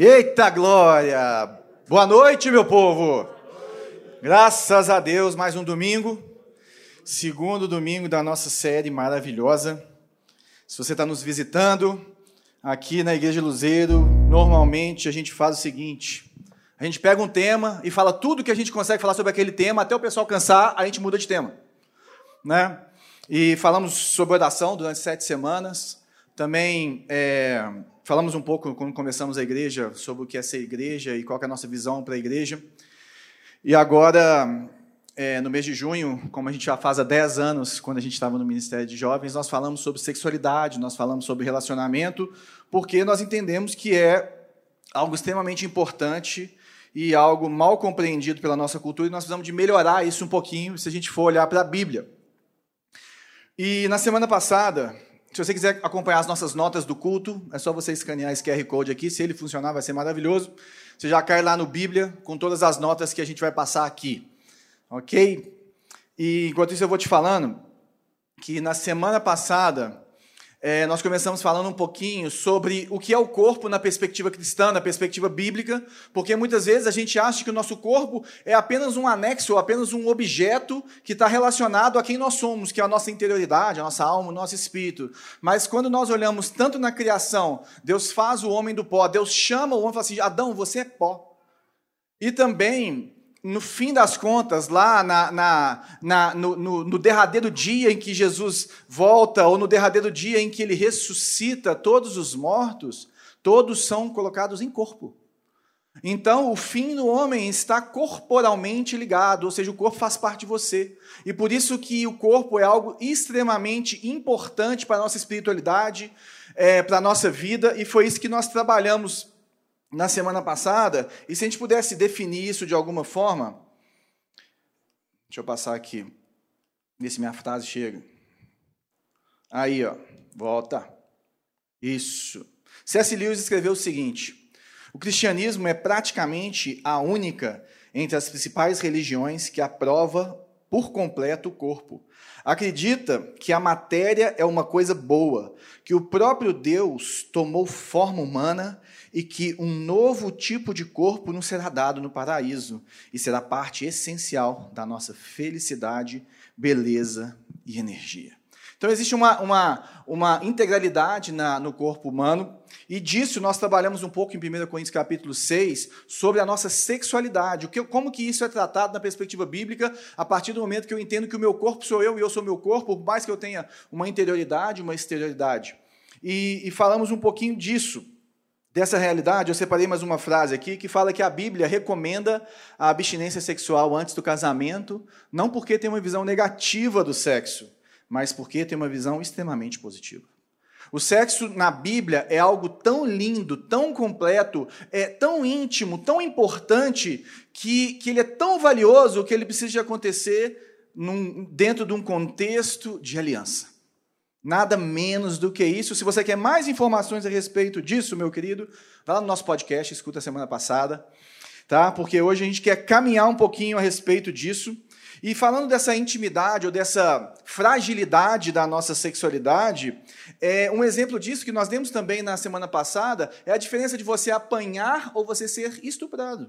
Eita glória! Boa noite, meu povo! Graças a Deus, mais um domingo, segundo domingo da nossa série maravilhosa. Se você está nos visitando aqui na Igreja Luzeiro, normalmente a gente faz o seguinte: a gente pega um tema e fala tudo que a gente consegue falar sobre aquele tema, até o pessoal cansar, a gente muda de tema. Né? E falamos sobre oração durante sete semanas. Também é, falamos um pouco, quando começamos a igreja, sobre o que é ser igreja e qual é a nossa visão para a igreja. E agora, é, no mês de junho, como a gente já faz há 10 anos, quando a gente estava no Ministério de Jovens, nós falamos sobre sexualidade, nós falamos sobre relacionamento, porque nós entendemos que é algo extremamente importante e algo mal compreendido pela nossa cultura, e nós precisamos de melhorar isso um pouquinho se a gente for olhar para a Bíblia. E na semana passada, se você quiser acompanhar as nossas notas do culto, é só você escanear esse QR Code aqui. Se ele funcionar, vai ser maravilhoso. Você já cai lá no Bíblia com todas as notas que a gente vai passar aqui. Ok? E enquanto isso, eu vou te falando que na semana passada é, nós começamos falando um pouquinho sobre o que é o corpo na perspectiva cristã, na perspectiva bíblica, porque muitas vezes a gente acha que o nosso corpo é apenas um anexo, apenas um objeto que está relacionado a quem nós somos, que é a nossa interioridade, a nossa alma, o nosso espírito. Mas quando nós olhamos tanto na criação, Deus faz o homem do pó, Deus chama o homem e fala assim: Adão, você é pó. E também no fim das contas, lá na, na, na no, no, no, derradeiro dia em que Jesus volta, ou no derradeiro dia em que ele ressuscita todos os mortos, todos são colocados em corpo. Então, o fim do homem está corporalmente ligado, ou seja, o corpo faz parte de você. E por isso que o corpo é algo extremamente importante para a nossa espiritualidade, é, para a nossa vida, e foi isso que nós trabalhamos na semana passada, e se a gente pudesse definir isso de alguma forma, deixa eu passar aqui, ver se minha frase chega. Aí, ó, volta. Isso. C.S. Lewis escreveu o seguinte: o cristianismo é praticamente a única entre as principais religiões que aprova por completo o corpo. Acredita que a matéria é uma coisa boa, que o próprio Deus tomou forma humana e que um novo tipo de corpo nos será dado no paraíso e será parte essencial da nossa felicidade, beleza e energia. Então, existe uma, uma, uma integralidade na, no corpo humano, e disso nós trabalhamos um pouco em 1 Coríntios capítulo 6, sobre a nossa sexualidade, o que, como que isso é tratado na perspectiva bíblica, a partir do momento que eu entendo que o meu corpo sou eu e eu sou meu corpo, por mais que eu tenha uma interioridade, uma exterioridade. E, e falamos um pouquinho disso. Dessa realidade, eu separei mais uma frase aqui que fala que a Bíblia recomenda a abstinência sexual antes do casamento, não porque tem uma visão negativa do sexo, mas porque tem uma visão extremamente positiva. O sexo na Bíblia é algo tão lindo, tão completo, é tão íntimo, tão importante, que, que ele é tão valioso que ele precisa de acontecer num, dentro de um contexto de aliança. Nada menos do que isso. Se você quer mais informações a respeito disso, meu querido, vá lá no nosso podcast, escuta a semana passada, tá? Porque hoje a gente quer caminhar um pouquinho a respeito disso. E falando dessa intimidade ou dessa fragilidade da nossa sexualidade, é, um exemplo disso que nós demos também na semana passada é a diferença de você apanhar ou você ser estuprado.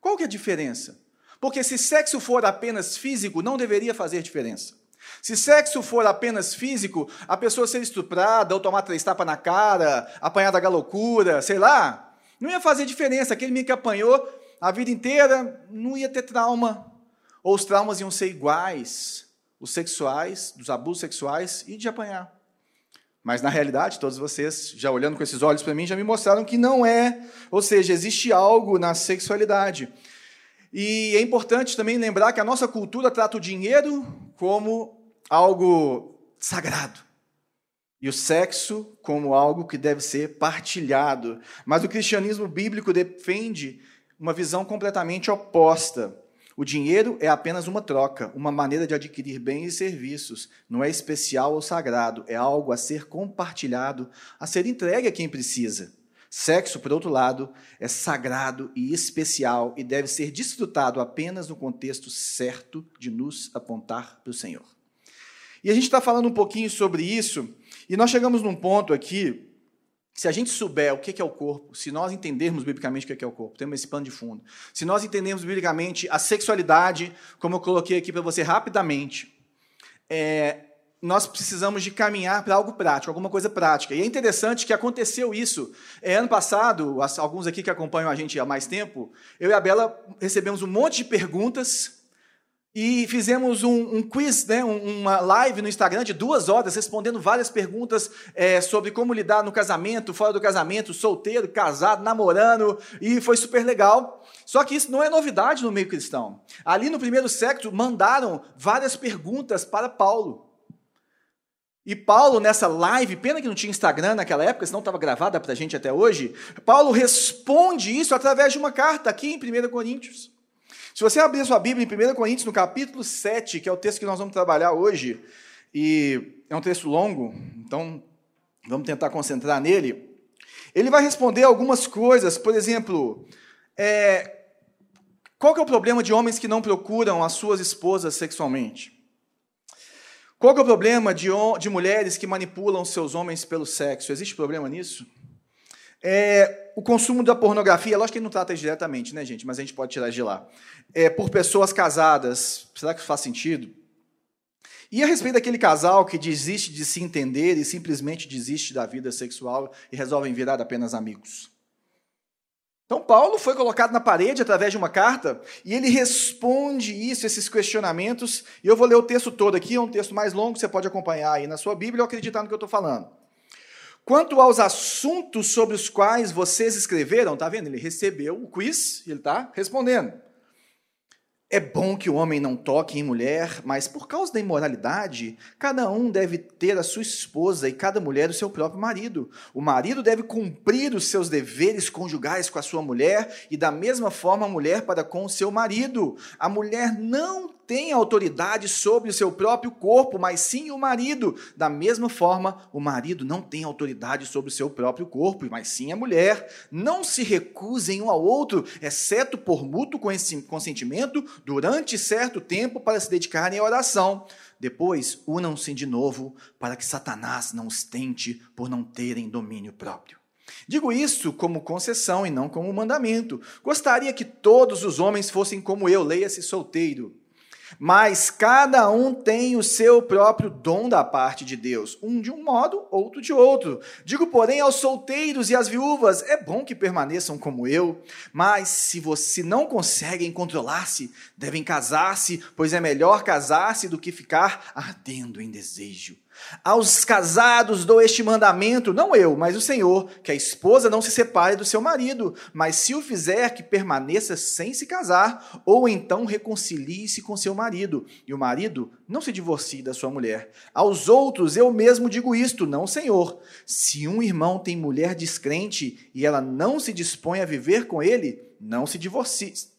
Qual que é a diferença? Porque se sexo for apenas físico, não deveria fazer diferença. Se sexo for apenas físico, a pessoa ser estuprada ou tomar três tapas na cara, apanhar da loucura, sei lá, não ia fazer diferença. Aquele menino que apanhou a vida inteira não ia ter trauma. Ou os traumas iam ser iguais, os sexuais, dos abusos sexuais e de apanhar. Mas na realidade, todos vocês, já olhando com esses olhos para mim, já me mostraram que não é. Ou seja, existe algo na sexualidade. E é importante também lembrar que a nossa cultura trata o dinheiro como algo sagrado. E o sexo como algo que deve ser partilhado. Mas o cristianismo bíblico defende uma visão completamente oposta. O dinheiro é apenas uma troca, uma maneira de adquirir bens e serviços. Não é especial ou sagrado, é algo a ser compartilhado, a ser entregue a quem precisa. Sexo, por outro lado, é sagrado e especial e deve ser desfrutado apenas no contexto certo de nos apontar para o Senhor. E a gente está falando um pouquinho sobre isso, e nós chegamos num ponto aqui se a gente souber o que é o corpo, se nós entendermos biblicamente o que é o corpo, temos esse pano de fundo, se nós entendermos biblicamente a sexualidade, como eu coloquei aqui para você rapidamente, é, nós precisamos de caminhar para algo prático, alguma coisa prática. E é interessante que aconteceu isso. É, ano passado, alguns aqui que acompanham a gente há mais tempo, eu e a Bela recebemos um monte de perguntas e fizemos um, um quiz, né, uma live no Instagram de duas horas, respondendo várias perguntas é, sobre como lidar no casamento, fora do casamento, solteiro, casado, namorando, e foi super legal. Só que isso não é novidade no meio cristão. Ali no primeiro século, mandaram várias perguntas para Paulo. E Paulo, nessa live, pena que não tinha Instagram naquela época, senão estava gravada para a gente até hoje, Paulo responde isso através de uma carta aqui em 1 Coríntios. Se você abrir a sua Bíblia em 1 Coríntios, no capítulo 7, que é o texto que nós vamos trabalhar hoje, e é um texto longo, então vamos tentar concentrar nele. Ele vai responder algumas coisas, por exemplo, é, qual que é o problema de homens que não procuram as suas esposas sexualmente? Qual que é o problema de, de mulheres que manipulam seus homens pelo sexo? Existe problema nisso? É, o consumo da pornografia, lógico que ele não trata diretamente, né, gente? Mas a gente pode tirar de lá. É, por pessoas casadas, será que faz sentido? E a respeito daquele casal que desiste de se entender e simplesmente desiste da vida sexual e resolvem virar apenas amigos? Então, Paulo foi colocado na parede através de uma carta e ele responde isso, esses questionamentos. E eu vou ler o texto todo aqui, é um texto mais longo, você pode acompanhar aí na sua Bíblia ou acreditar no que eu estou falando. Quanto aos assuntos sobre os quais vocês escreveram, tá vendo? Ele recebeu o quiz ele está respondendo. É bom que o homem não toque em mulher, mas por causa da imoralidade, cada um deve ter a sua esposa e cada mulher o seu próprio marido. O marido deve cumprir os seus deveres conjugais com a sua mulher e da mesma forma a mulher para com o seu marido. A mulher não tem autoridade sobre o seu próprio corpo, mas sim o marido. Da mesma forma, o marido não tem autoridade sobre o seu próprio corpo, mas sim a mulher. Não se recusem um ao outro, exceto por mútuo consentimento, durante certo tempo para se dedicarem à oração. Depois, unam-se de novo, para que Satanás não os tente por não terem domínio próprio. Digo isso como concessão e não como mandamento. Gostaria que todos os homens fossem como eu, leia-se solteiro mas cada um tem o seu próprio dom da parte de Deus, um de um modo, outro de outro. Digo, porém, aos solteiros e às viúvas: é bom que permaneçam como eu, mas se você não conseguem controlar-se, devem casar-se, pois é melhor casar-se do que ficar ardendo em desejo. Aos casados dou este mandamento, não eu, mas o Senhor, que a esposa não se separe do seu marido, mas se o fizer, que permaneça sem se casar, ou então reconcilie-se com seu marido, e o marido não se divorcie da sua mulher. Aos outros eu mesmo digo isto, não Senhor. Se um irmão tem mulher descrente e ela não se dispõe a viver com ele, não se divorcie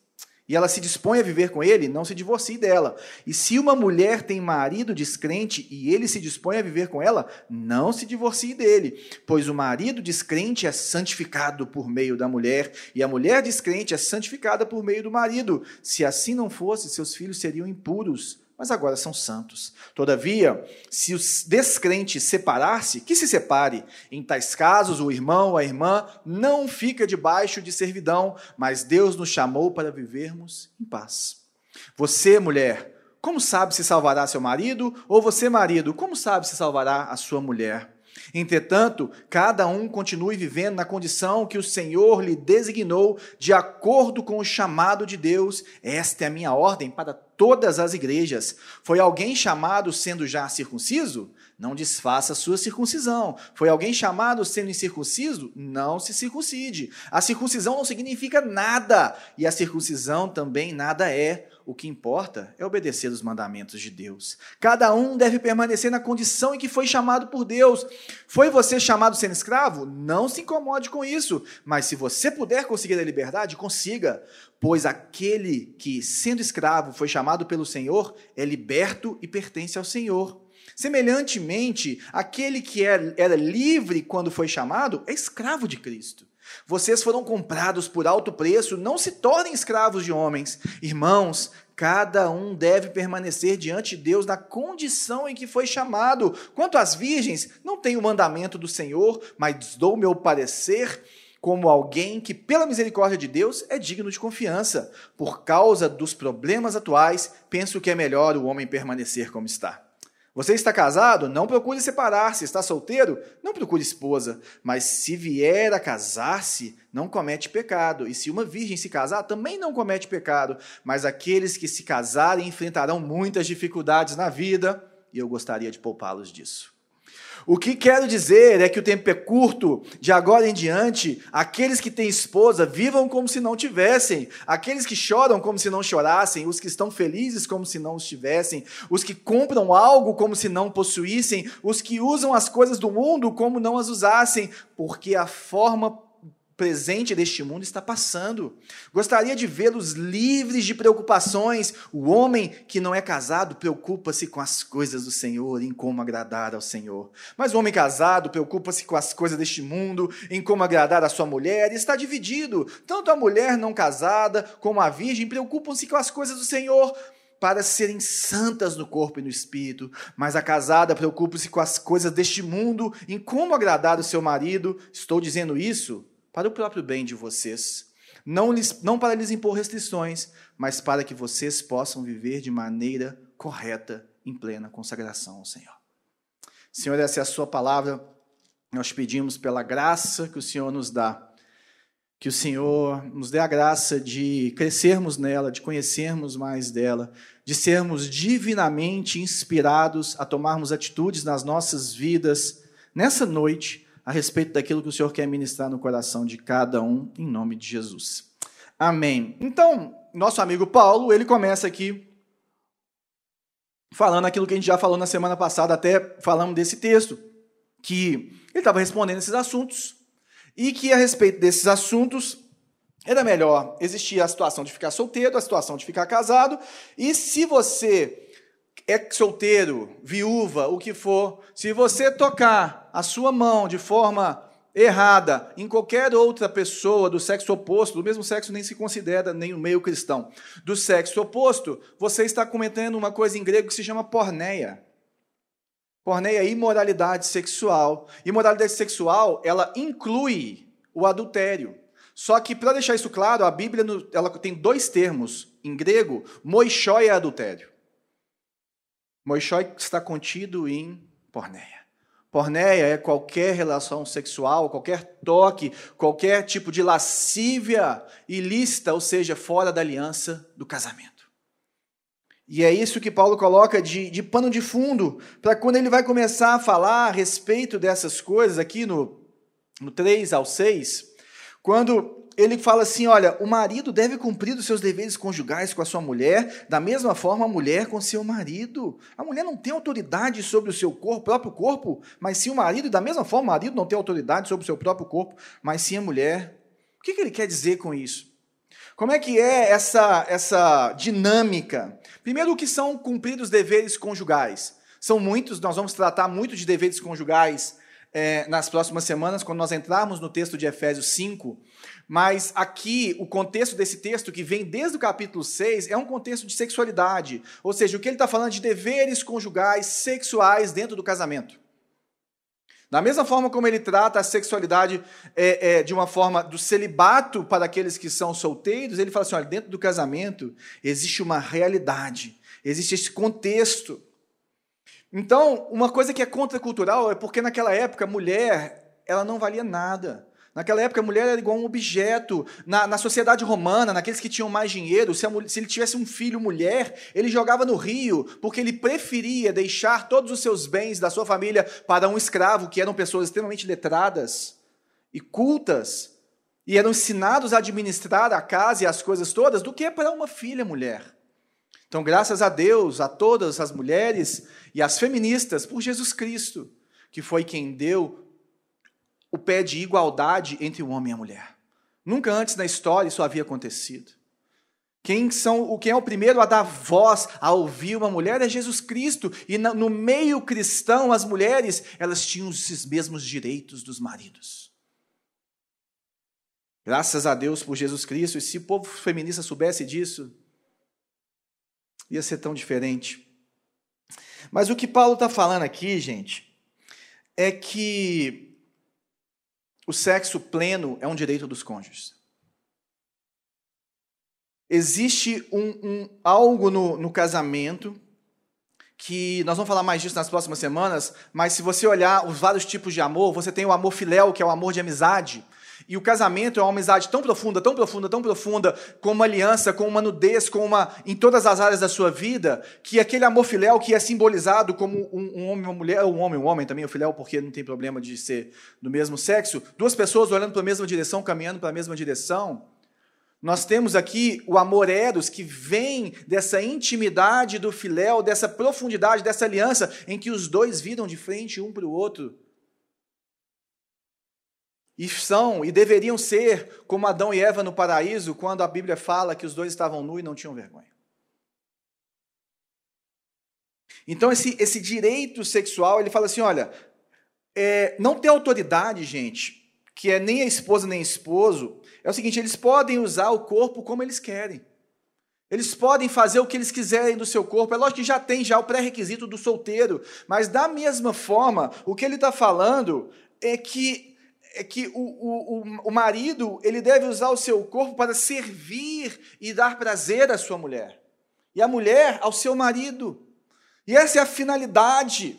e ela se dispõe a viver com ele, não se divorcie dela. E se uma mulher tem marido descrente e ele se dispõe a viver com ela, não se divorcie dele, pois o marido descrente é santificado por meio da mulher e a mulher descrente é santificada por meio do marido. Se assim não fosse, seus filhos seriam impuros mas agora são santos. Todavia, se o descrente separar-se, que se separe. Em tais casos, o irmão ou a irmã não fica debaixo de servidão, mas Deus nos chamou para vivermos em paz. Você, mulher, como sabe se salvará seu marido? Ou você, marido, como sabe se salvará a sua mulher? Entretanto, cada um continue vivendo na condição que o Senhor lhe designou, de acordo com o chamado de Deus. Esta é a minha ordem para todas as igrejas. Foi alguém chamado sendo já circunciso? Não desfaça sua circuncisão. Foi alguém chamado sendo incircunciso? Não se circuncide. A circuncisão não significa nada, e a circuncisão também nada é. O que importa é obedecer os mandamentos de Deus. Cada um deve permanecer na condição em que foi chamado por Deus. Foi você chamado sendo escravo? Não se incomode com isso. Mas se você puder conseguir a liberdade, consiga. Pois aquele que, sendo escravo, foi chamado pelo Senhor, é liberto e pertence ao Senhor. Semelhantemente, aquele que era livre quando foi chamado é escravo de Cristo. Vocês foram comprados por alto preço, não se tornem escravos de homens. Irmãos, Cada um deve permanecer diante de Deus na condição em que foi chamado. Quanto às virgens, não tenho o mandamento do Senhor, mas dou meu parecer como alguém que, pela misericórdia de Deus, é digno de confiança. Por causa dos problemas atuais, penso que é melhor o homem permanecer como está. Você está casado? Não procure separar-se. Está solteiro? Não procure esposa. Mas se vier a casar-se, não comete pecado. E se uma virgem se casar, também não comete pecado. Mas aqueles que se casarem enfrentarão muitas dificuldades na vida, e eu gostaria de poupá-los disso. O que quero dizer é que o tempo é curto, de agora em diante, aqueles que têm esposa vivam como se não tivessem, aqueles que choram como se não chorassem, os que estão felizes como se não estivessem, os que compram algo como se não possuíssem, os que usam as coisas do mundo como não as usassem, porque a forma presente deste mundo está passando. Gostaria de vê-los livres de preocupações. O homem que não é casado preocupa-se com as coisas do Senhor, em como agradar ao Senhor. Mas o homem casado preocupa-se com as coisas deste mundo, em como agradar a sua mulher, e está dividido. Tanto a mulher não casada como a virgem preocupam-se com as coisas do Senhor para serem santas no corpo e no espírito, mas a casada preocupa-se com as coisas deste mundo, em como agradar o seu marido. Estou dizendo isso para o próprio bem de vocês. Não, lhes, não para lhes impor restrições, mas para que vocês possam viver de maneira correta, em plena consagração ao Senhor. Senhor, essa é a Sua palavra. Nós pedimos pela graça que o Senhor nos dá, que o Senhor nos dê a graça de crescermos nela, de conhecermos mais dela, de sermos divinamente inspirados a tomarmos atitudes nas nossas vidas nessa noite a respeito daquilo que o Senhor quer ministrar no coração de cada um, em nome de Jesus. Amém. Então, nosso amigo Paulo, ele começa aqui falando aquilo que a gente já falou na semana passada, até falamos desse texto, que ele estava respondendo esses assuntos e que a respeito desses assuntos era melhor existir a situação de ficar solteiro, a situação de ficar casado, e se você é solteiro, viúva, o que for, se você tocar a sua mão de forma errada em qualquer outra pessoa do sexo oposto, do mesmo sexo nem se considera nem no meio cristão, do sexo oposto, você está cometendo uma coisa em grego que se chama porneia. Porneia é imoralidade sexual. Imoralidade sexual, ela inclui o adultério. Só que, para deixar isso claro, a Bíblia ela tem dois termos em grego: moixó e adultério. Moixói está contido em porneia. Porneia é qualquer relação sexual, qualquer toque, qualquer tipo de lascívia ilícita, ou seja, fora da aliança do casamento. E é isso que Paulo coloca de, de pano de fundo, para quando ele vai começar a falar a respeito dessas coisas, aqui no, no 3 ao 6, quando ele fala assim: olha, o marido deve cumprir os seus deveres conjugais com a sua mulher, da mesma forma a mulher com seu marido. A mulher não tem autoridade sobre o seu corpo, próprio corpo, mas sim o marido, e da mesma forma o marido não tem autoridade sobre o seu próprio corpo, mas sim a mulher. O que, que ele quer dizer com isso? Como é que é essa, essa dinâmica? Primeiro, o que são cumpridos deveres conjugais? São muitos, nós vamos tratar muito de deveres conjugais é, nas próximas semanas, quando nós entrarmos no texto de Efésios 5. Mas aqui, o contexto desse texto, que vem desde o capítulo 6, é um contexto de sexualidade. Ou seja, o que ele está falando de deveres conjugais sexuais dentro do casamento. Da mesma forma como ele trata a sexualidade é, é, de uma forma do celibato para aqueles que são solteiros, ele fala assim: olha, dentro do casamento existe uma realidade, existe esse contexto. Então, uma coisa que é contracultural é porque naquela época a mulher ela não valia nada. Naquela época, a mulher era igual a um objeto. Na, na sociedade romana, naqueles que tinham mais dinheiro, se, mulher, se, ele tivesse um filho mulher, ele jogava no rio, porque ele preferia deixar todos os seus bens da sua família para um escravo, que eram pessoas extremamente letradas e cultas, e eram ensinados a administrar a casa e as coisas todas, do que para uma filha mulher. Então, graças a Deus, a todas as mulheres e as feministas, por Jesus Cristo, que foi quem deu o pé de igualdade entre o homem e a mulher. Nunca antes na história isso havia acontecido. Quem, são, quem é o primeiro a dar voz, a ouvir uma mulher é Jesus Cristo. E no meio cristão, as mulheres, elas tinham esses mesmos direitos dos maridos. Graças a Deus por Jesus Cristo. E se o povo feminista soubesse disso, Ia ser tão diferente. Mas o que Paulo está falando aqui, gente, é que o sexo pleno é um direito dos cônjuges. Existe um, um algo no, no casamento que nós vamos falar mais disso nas próximas semanas, mas se você olhar os vários tipos de amor, você tem o amor filéu, que é o amor de amizade, e o casamento é uma amizade tão profunda, tão profunda, tão profunda, com uma aliança, com uma nudez, com uma em todas as áreas da sua vida, que aquele amor filéu que é simbolizado como um, um homem e uma mulher, um homem, um homem também, o filéu, porque não tem problema de ser do mesmo sexo, duas pessoas olhando para a mesma direção, caminhando para a mesma direção, nós temos aqui o amor eros que vem dessa intimidade do filéu, dessa profundidade, dessa aliança em que os dois viram de frente um para o outro. E são e deveriam ser como Adão e Eva no paraíso, quando a Bíblia fala que os dois estavam nus e não tinham vergonha. Então, esse, esse direito sexual, ele fala assim: olha, é, não ter autoridade, gente, que é nem a esposa nem esposo, é o seguinte: eles podem usar o corpo como eles querem. Eles podem fazer o que eles quiserem do seu corpo. É lógico que já tem já o pré-requisito do solteiro, mas da mesma forma, o que ele está falando é que é que o, o, o marido ele deve usar o seu corpo para servir e dar prazer à sua mulher. E a mulher ao seu marido. E essa é a finalidade.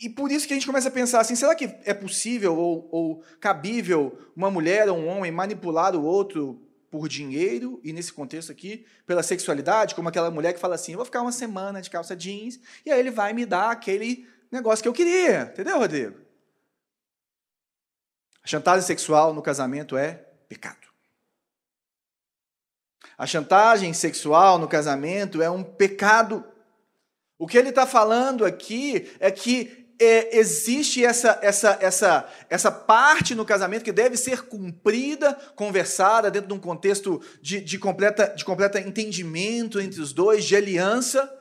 E por isso que a gente começa a pensar assim: será que é possível ou, ou cabível uma mulher ou um homem manipular o outro por dinheiro, e nesse contexto aqui, pela sexualidade, como aquela mulher que fala assim: vou ficar uma semana de calça jeans, e aí ele vai me dar aquele negócio que eu queria. Entendeu, Rodrigo? A chantagem sexual no casamento é pecado. A chantagem sexual no casamento é um pecado. O que ele está falando aqui é que é, existe essa, essa, essa, essa parte no casamento que deve ser cumprida, conversada dentro de um contexto de, de, completa, de completa entendimento entre os dois, de aliança,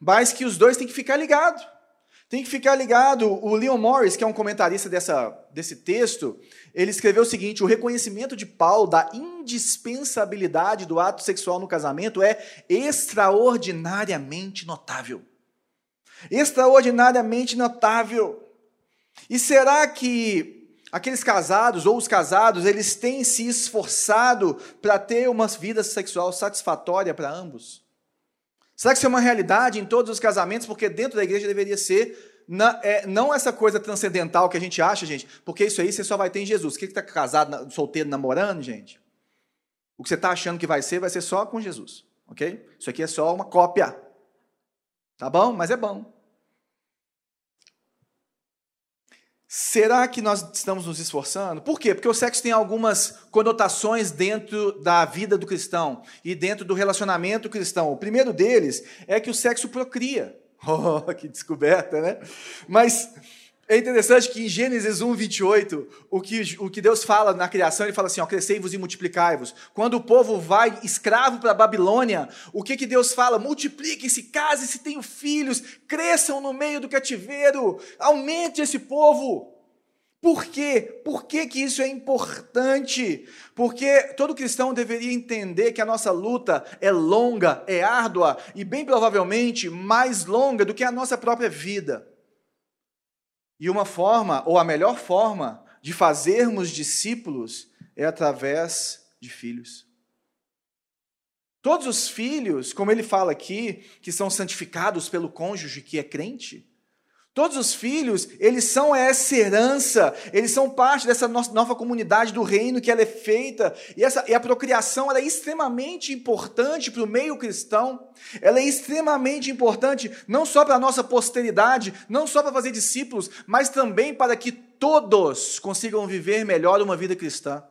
mas que os dois têm que ficar ligados. Tem que ficar ligado. O Leon Morris, que é um comentarista dessa, desse texto, ele escreveu o seguinte: o reconhecimento de Paulo da indispensabilidade do ato sexual no casamento é extraordinariamente notável extraordinariamente notável. E será que aqueles casados ou os casados, eles têm se esforçado para ter uma vida sexual satisfatória para ambos? Será que isso é uma realidade em todos os casamentos? Porque dentro da igreja deveria ser na, é, não essa coisa transcendental que a gente acha, gente, porque isso aí você só vai ter em Jesus. O que está casado, solteiro, namorando, gente? O que você está achando que vai ser, vai ser só com Jesus, ok? Isso aqui é só uma cópia. Tá bom? Mas é bom. Será que nós estamos nos esforçando? Por quê? Porque o sexo tem algumas conotações dentro da vida do cristão e dentro do relacionamento cristão. O primeiro deles é que o sexo procria. Oh, que descoberta, né? Mas é interessante que em Gênesis 1, 28, o que, o que Deus fala na criação, ele fala assim: crescei-vos e multiplicai-vos. Quando o povo vai escravo para a Babilônia, o que, que Deus fala? Multipliquem-se, casem-se, tenham filhos, cresçam no meio do cativeiro, aumente esse povo. Por quê? Por que, que isso é importante? Porque todo cristão deveria entender que a nossa luta é longa, é árdua e, bem provavelmente, mais longa do que a nossa própria vida. E uma forma, ou a melhor forma, de fazermos discípulos é através de filhos. Todos os filhos, como ele fala aqui, que são santificados pelo cônjuge que é crente, Todos os filhos, eles são essa herança, eles são parte dessa nova comunidade do reino que ela é feita, e, essa, e a procriação é extremamente importante para o meio cristão, ela é extremamente importante não só para a nossa posteridade, não só para fazer discípulos, mas também para que todos consigam viver melhor uma vida cristã.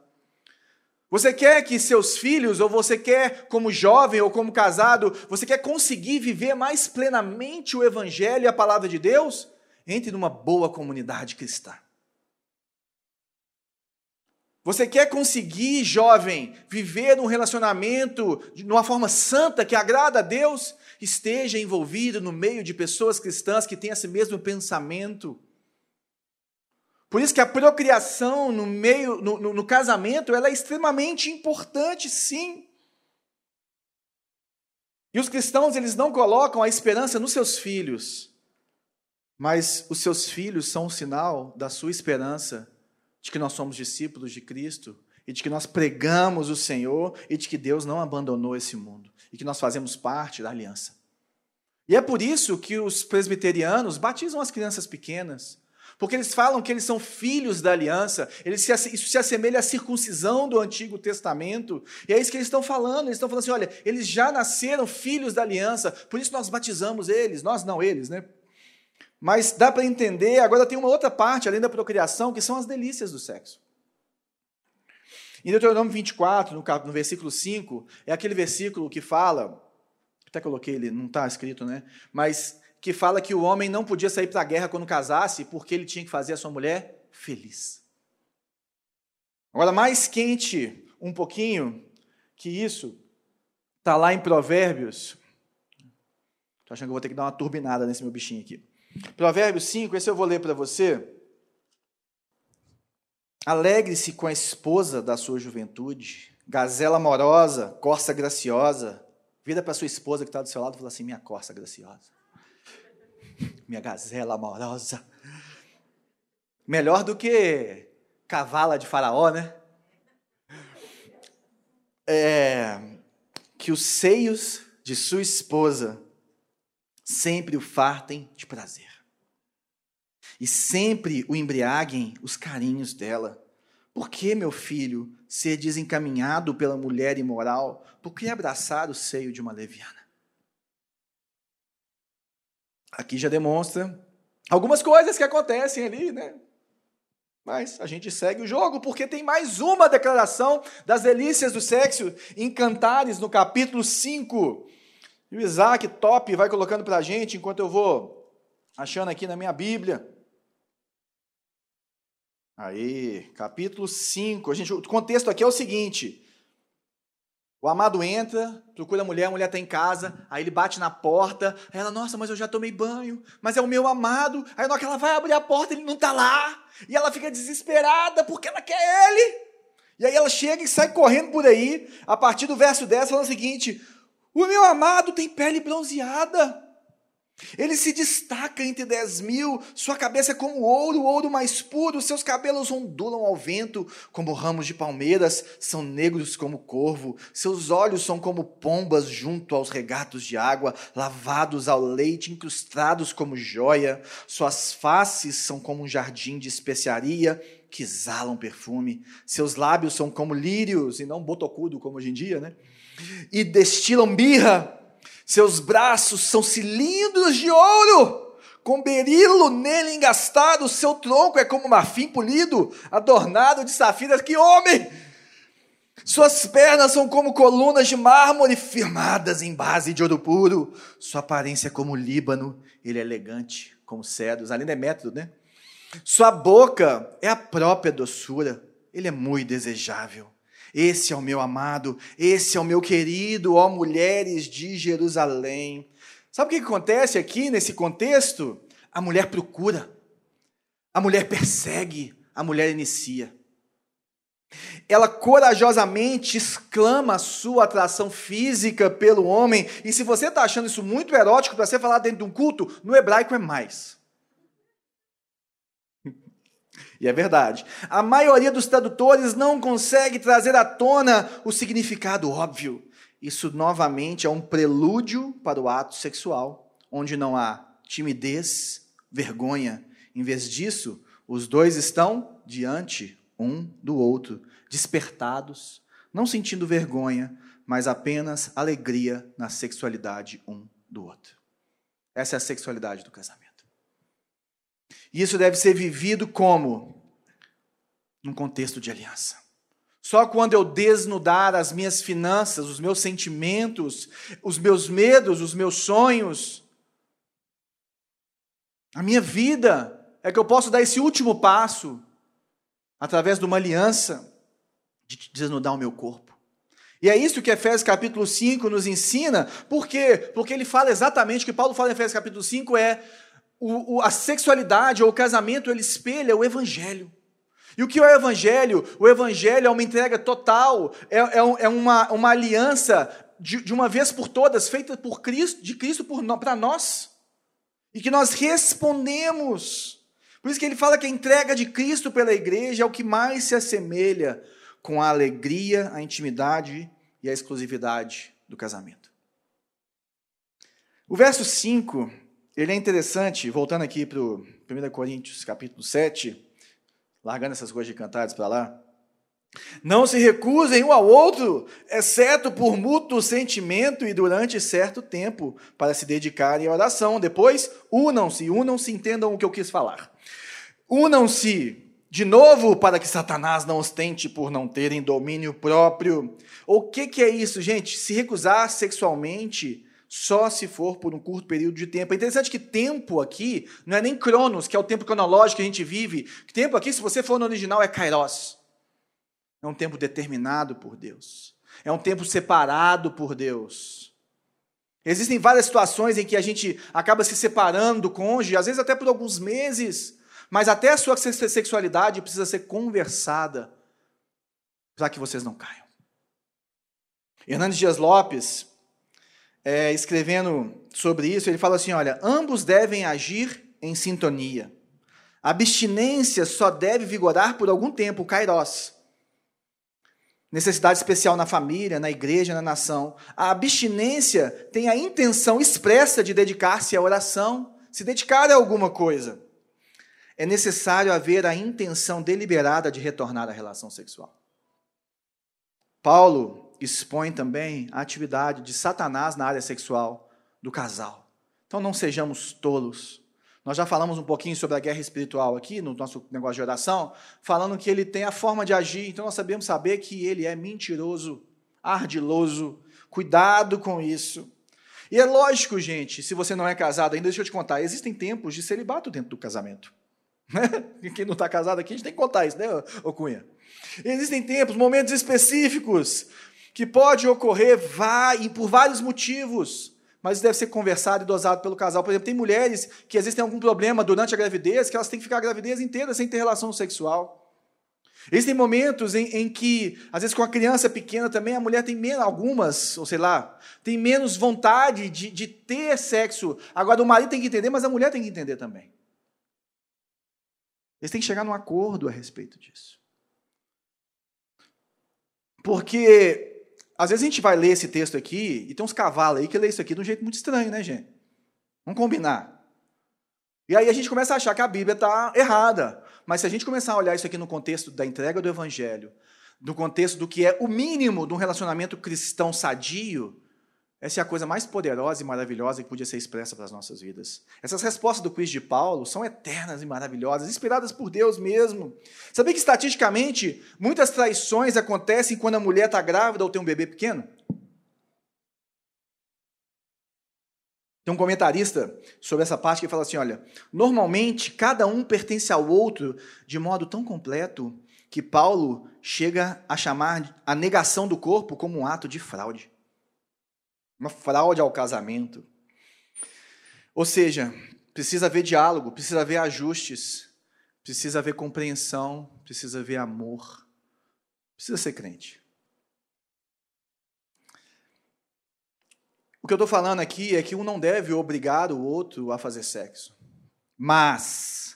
Você quer que seus filhos, ou você quer, como jovem ou como casado, você quer conseguir viver mais plenamente o Evangelho e a palavra de Deus? Entre numa boa comunidade cristã. Você quer conseguir, jovem, viver um relacionamento de uma forma santa que agrada a Deus? Esteja envolvido no meio de pessoas cristãs que têm esse mesmo pensamento. Por isso que a procriação no meio, no, no, no casamento, ela é extremamente importante, sim. E os cristãos, eles não colocam a esperança nos seus filhos, mas os seus filhos são um sinal da sua esperança de que nós somos discípulos de Cristo e de que nós pregamos o Senhor e de que Deus não abandonou esse mundo e que nós fazemos parte da aliança. E é por isso que os presbiterianos batizam as crianças pequenas, porque eles falam que eles são filhos da aliança, eles se, isso se assemelha à circuncisão do Antigo Testamento, e é isso que eles estão falando, eles estão falando assim, olha, eles já nasceram filhos da aliança, por isso nós batizamos eles, nós não eles, né? Mas dá para entender, agora tem uma outra parte, além da procriação, que são as delícias do sexo. Em Deuteronômio 24, no, no versículo 5, é aquele versículo que fala, até coloquei ele, não está escrito, né? Mas que fala que o homem não podia sair para a guerra quando casasse, porque ele tinha que fazer a sua mulher feliz. Agora, mais quente um pouquinho que isso, está lá em Provérbios. Estou achando que vou ter que dar uma turbinada nesse meu bichinho aqui. Provérbios 5, esse eu vou ler para você. Alegre-se com a esposa da sua juventude, gazela amorosa, corça graciosa. Vira para sua esposa que está do seu lado e fala assim: minha corça graciosa, minha gazela amorosa. Melhor do que cavala de faraó, né? É, que os seios de sua esposa sempre o fartem de prazer e sempre o embriaguem os carinhos dela. Por que, meu filho, ser desencaminhado pela mulher imoral? Por que abraçar o seio de uma leviana? Aqui já demonstra algumas coisas que acontecem ali, né? Mas a gente segue o jogo porque tem mais uma declaração das delícias do sexo em Cantares, no capítulo 5. E o Isaac, top, vai colocando para a gente enquanto eu vou achando aqui na minha Bíblia. Aí, capítulo 5. A gente, o contexto aqui é o seguinte: o amado entra, procura a mulher, a mulher está em casa, aí ele bate na porta, aí ela, nossa, mas eu já tomei banho, mas é o meu amado. Aí na hora que ela vai abrir a porta, ele não está lá. E ela fica desesperada porque ela quer ele. E aí ela chega e sai correndo por aí, a partir do verso 10, falando o seguinte: O meu amado tem pele bronzeada. Ele se destaca entre dez mil, sua cabeça é como ouro, ouro mais puro, seus cabelos ondulam ao vento como ramos de palmeiras, são negros como corvo, seus olhos são como pombas junto aos regatos de água, lavados ao leite, incrustados como joia, suas faces são como um jardim de especiaria que exalam perfume, seus lábios são como lírios e não botocudo como hoje em dia, né? E destilam mirra seus braços são cilindros de ouro, com berilo nele engastado, seu tronco é como marfim polido, adornado de safiras. Que homem! Suas pernas são como colunas de mármore firmadas em base de ouro puro. Sua aparência é como Líbano, ele é elegante como cedros. Ali não é método, né? Sua boca é a própria doçura, ele é muito desejável. Esse é o meu amado, esse é o meu querido, ó mulheres de Jerusalém. Sabe o que acontece aqui nesse contexto? A mulher procura, a mulher persegue, a mulher inicia. Ela corajosamente exclama a sua atração física pelo homem, e se você está achando isso muito erótico para ser falado dentro de um culto, no hebraico é mais. E é verdade. A maioria dos tradutores não consegue trazer à tona o significado óbvio. Isso novamente é um prelúdio para o ato sexual, onde não há timidez, vergonha. Em vez disso, os dois estão diante um do outro, despertados, não sentindo vergonha, mas apenas alegria na sexualidade um do outro. Essa é a sexualidade do casamento. E isso deve ser vivido como? Num contexto de aliança. Só quando eu desnudar as minhas finanças, os meus sentimentos, os meus medos, os meus sonhos, a minha vida, é que eu posso dar esse último passo através de uma aliança de desnudar o meu corpo. E é isso que Efésios capítulo 5 nos ensina, por quê? Porque ele fala exatamente o que Paulo fala em Efésios capítulo 5 é o, o, a sexualidade ou o casamento ele espelha o evangelho. E o que é o Evangelho? O Evangelho é uma entrega total, é, é, é uma, uma aliança de, de uma vez por todas, feita por Cristo, de Cristo para nós, e que nós respondemos. Por isso que ele fala que a entrega de Cristo pela igreja é o que mais se assemelha com a alegria, a intimidade e a exclusividade do casamento. O verso 5, ele é interessante, voltando aqui para o 1 Coríntios, capítulo 7, largando essas coisas de cantares para lá. Não se recusem um ao outro, exceto por mútuo sentimento e durante certo tempo, para se dedicarem à oração. Depois, unam-se, unam-se, entendam o que eu quis falar. Unam-se de novo para que Satanás não ostente por não terem domínio próprio. O que, que é isso, gente? Se recusar sexualmente só se for por um curto período de tempo. É interessante que tempo aqui não é nem cronos, que é o tempo cronológico que a gente vive. Tempo aqui, se você for no original, é kairos. É um tempo determinado por Deus. É um tempo separado por Deus. Existem várias situações em que a gente acaba se separando do cônjuge, às vezes até por alguns meses, mas até a sua sexualidade precisa ser conversada para que vocês não caiam. Hernandes Dias Lopes, é, escrevendo sobre isso, ele fala assim: olha, ambos devem agir em sintonia. A abstinência só deve vigorar por algum tempo, o kairos necessidade especial na família, na igreja, na nação. A abstinência tem a intenção expressa de dedicar-se à oração, se dedicar a alguma coisa. É necessário haver a intenção deliberada de retornar à relação sexual. Paulo expõe também a atividade de Satanás na área sexual do casal. Então não sejamos tolos. Nós já falamos um pouquinho sobre a guerra espiritual aqui, no nosso negócio de oração, falando que ele tem a forma de agir, então nós sabemos saber que ele é mentiroso, ardiloso. Cuidado com isso. E é lógico, gente, se você não é casado ainda, deixa eu te contar, existem tempos de celibato dentro do casamento. Quem não está casado aqui, a gente tem que contar isso, né, ô Cunha? Existem tempos, momentos específicos, que pode ocorrer vai, por vários motivos mas deve ser conversado e dosado pelo casal. Por exemplo, tem mulheres que às vezes têm algum problema durante a gravidez, que elas têm que ficar a gravidez inteira sem ter relação sexual. Existem momentos em, em, que, às vezes, com a criança pequena também, a mulher tem menos, algumas, ou sei lá, tem menos vontade de, de ter sexo. Agora, o marido tem que entender, mas a mulher tem que entender também. Eles têm que chegar num acordo a respeito disso. Porque às vezes a gente vai ler esse texto aqui e tem uns cavalos aí que lê isso aqui de um jeito muito estranho, né, gente? Vamos combinar. E aí a gente começa a achar que a Bíblia está errada. Mas se a gente começar a olhar isso aqui no contexto da entrega do Evangelho, no contexto do que é o mínimo de um relacionamento cristão sadio, essa é a coisa mais poderosa e maravilhosa que podia ser expressa para as nossas vidas. Essas respostas do quiz de Paulo são eternas e maravilhosas, inspiradas por Deus mesmo. Sabia que estatisticamente muitas traições acontecem quando a mulher está grávida ou tem um bebê pequeno? Tem um comentarista sobre essa parte que fala assim: olha, normalmente cada um pertence ao outro de modo tão completo que Paulo chega a chamar a negação do corpo como um ato de fraude uma fraude ao casamento. Ou seja, precisa haver diálogo, precisa haver ajustes, precisa haver compreensão, precisa haver amor. Precisa ser crente. O que eu estou falando aqui é que um não deve obrigar o outro a fazer sexo. Mas,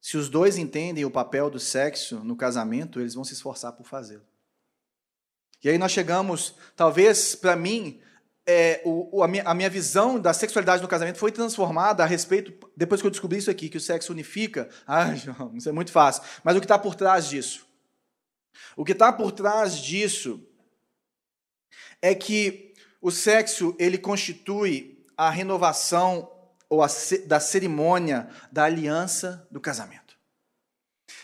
se os dois entendem o papel do sexo no casamento, eles vão se esforçar por fazê-lo. E aí nós chegamos, talvez para mim, é, o, a, minha, a, minha, visão da sexualidade no casamento foi transformada a respeito, depois que eu descobri isso aqui, que o sexo unifica. Ai, João, isso é muito fácil. Mas o que está por trás disso? O que está por trás disso é que o sexo ele constitui a renovação ou a, da cerimônia da aliança do casamento.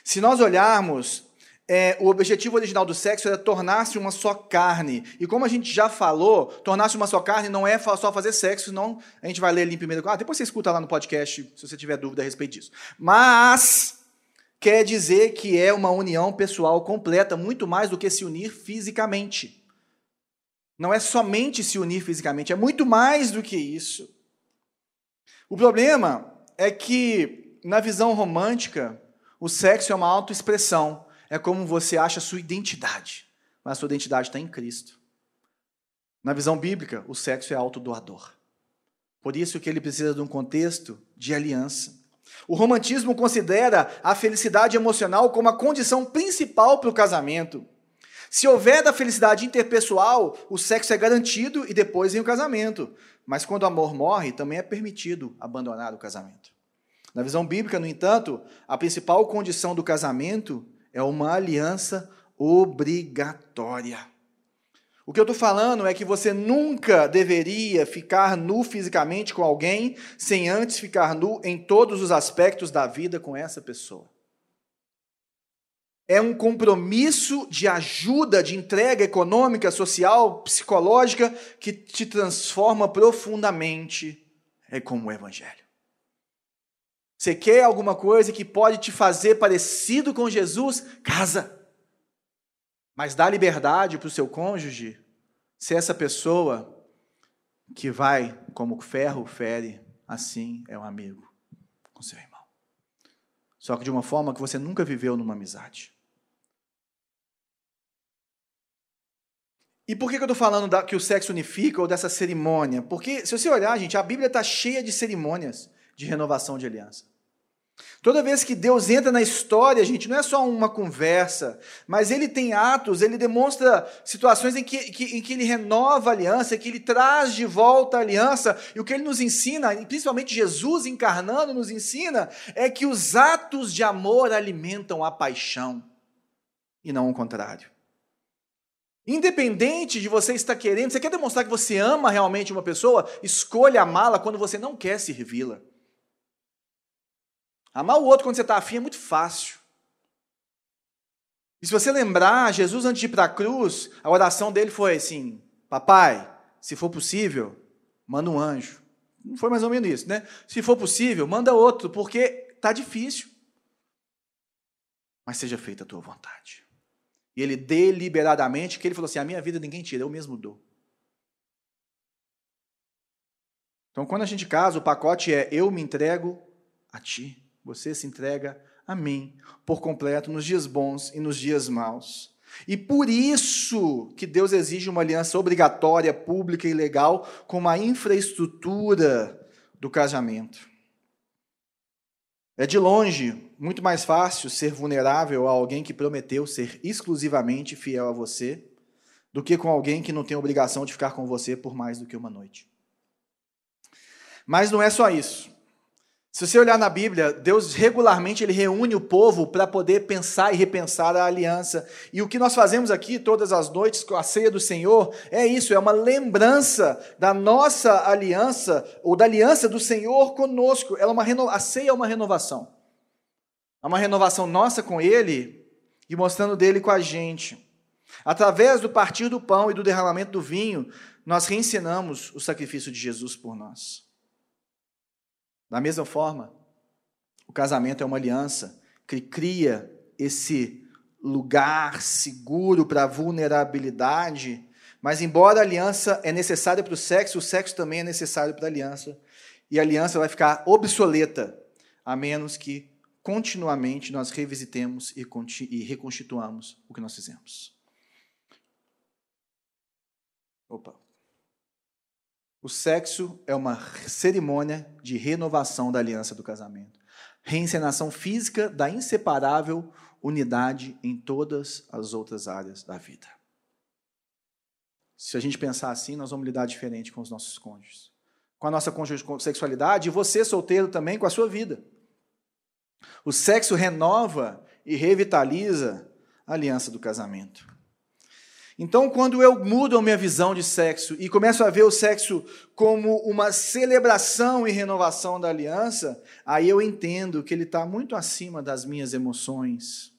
Se nós olharmos é, o objetivo original do sexo era tornar-se uma só carne. E como a gente já falou, tornar-se uma só carne não é só fazer sexo, não. A gente vai ler ali em primeiro. Ah, depois você escuta lá no podcast se você tiver dúvida a respeito disso. Mas quer dizer que é uma união pessoal completa, muito mais do que se unir fisicamente. Não é somente se unir fisicamente, é muito mais do que isso. O problema é que, na visão romântica, o sexo é uma autoexpressão é como você acha a sua identidade. Mas a sua identidade está em Cristo. Na visão bíblica, o sexo é autodoador. Por isso que ele precisa de um contexto de aliança. O romantismo considera a felicidade emocional como a condição principal para o casamento. Se houver da felicidade interpessoal, o sexo é garantido e depois vem o casamento. Mas quando o amor morre, também é permitido abandonar o casamento. Na visão bíblica, no entanto, a principal condição do casamento é uma aliança obrigatória. O que eu estou falando é que você nunca deveria ficar nu fisicamente com alguém sem antes ficar nu em todos os aspectos da vida com essa pessoa. É um compromisso de ajuda, de entrega econômica, social, psicológica, que te transforma profundamente. É como o Evangelho. Você quer alguma coisa que pode te fazer parecido com Jesus? Casa. Mas dá liberdade para o seu cônjuge ser essa pessoa que vai, como ferro fere, assim é um amigo com seu irmão. Só que de uma forma que você nunca viveu numa amizade. E por que eu estou falando que o sexo unifica ou dessa cerimônia? Porque, se você olhar, gente, a Bíblia está cheia de cerimônias de renovação de aliança. Toda vez que Deus entra na história, gente, não é só uma conversa, mas ele tem atos, ele demonstra situações em que, que, em que ele renova a aliança, que ele traz de volta a aliança, e o que ele nos ensina, principalmente Jesus encarnando nos ensina, é que os atos de amor alimentam a paixão, e não o contrário. Independente de você estar querendo, você quer demonstrar que você ama realmente uma pessoa, escolha amá-la quando você não quer servi-la. Amar o outro quando você está afim é muito fácil. E se você lembrar, Jesus, antes de ir para a cruz, a oração dele foi assim: Papai, se for possível, manda um anjo. Não foi mais ou menos isso, né? Se for possível, manda outro, porque está difícil. Mas seja feita a tua vontade. E ele deliberadamente, que ele falou assim: a minha vida ninguém tira, eu mesmo dou. Então, quando a gente casa, o pacote é: eu me entrego a ti. Você se entrega a mim por completo nos dias bons e nos dias maus. E por isso que Deus exige uma aliança obrigatória, pública e legal com a infraestrutura do casamento. É de longe muito mais fácil ser vulnerável a alguém que prometeu ser exclusivamente fiel a você do que com alguém que não tem obrigação de ficar com você por mais do que uma noite. Mas não é só isso. Se você olhar na Bíblia, Deus regularmente ele reúne o povo para poder pensar e repensar a aliança. E o que nós fazemos aqui todas as noites com a ceia do Senhor é isso, é uma lembrança da nossa aliança ou da aliança do Senhor conosco. Ela é uma reno... a ceia é uma renovação. É uma renovação nossa com ele e mostrando dele com a gente. Através do partir do pão e do derramamento do vinho, nós reensinamos o sacrifício de Jesus por nós. Da mesma forma, o casamento é uma aliança que cria esse lugar seguro para a vulnerabilidade, mas embora a aliança é necessária para o sexo, o sexo também é necessário para a aliança, e a aliança vai ficar obsoleta, a menos que continuamente nós revisitemos e reconstituamos o que nós fizemos. Opa. O sexo é uma cerimônia de renovação da aliança do casamento. Reencenação física da inseparável unidade em todas as outras áreas da vida. Se a gente pensar assim, nós vamos lidar diferente com os nossos cônjuges. Com a nossa sexualidade e você, solteiro, também com a sua vida. O sexo renova e revitaliza a aliança do casamento. Então, quando eu mudo a minha visão de sexo e começo a ver o sexo como uma celebração e renovação da aliança, aí eu entendo que ele está muito acima das minhas emoções.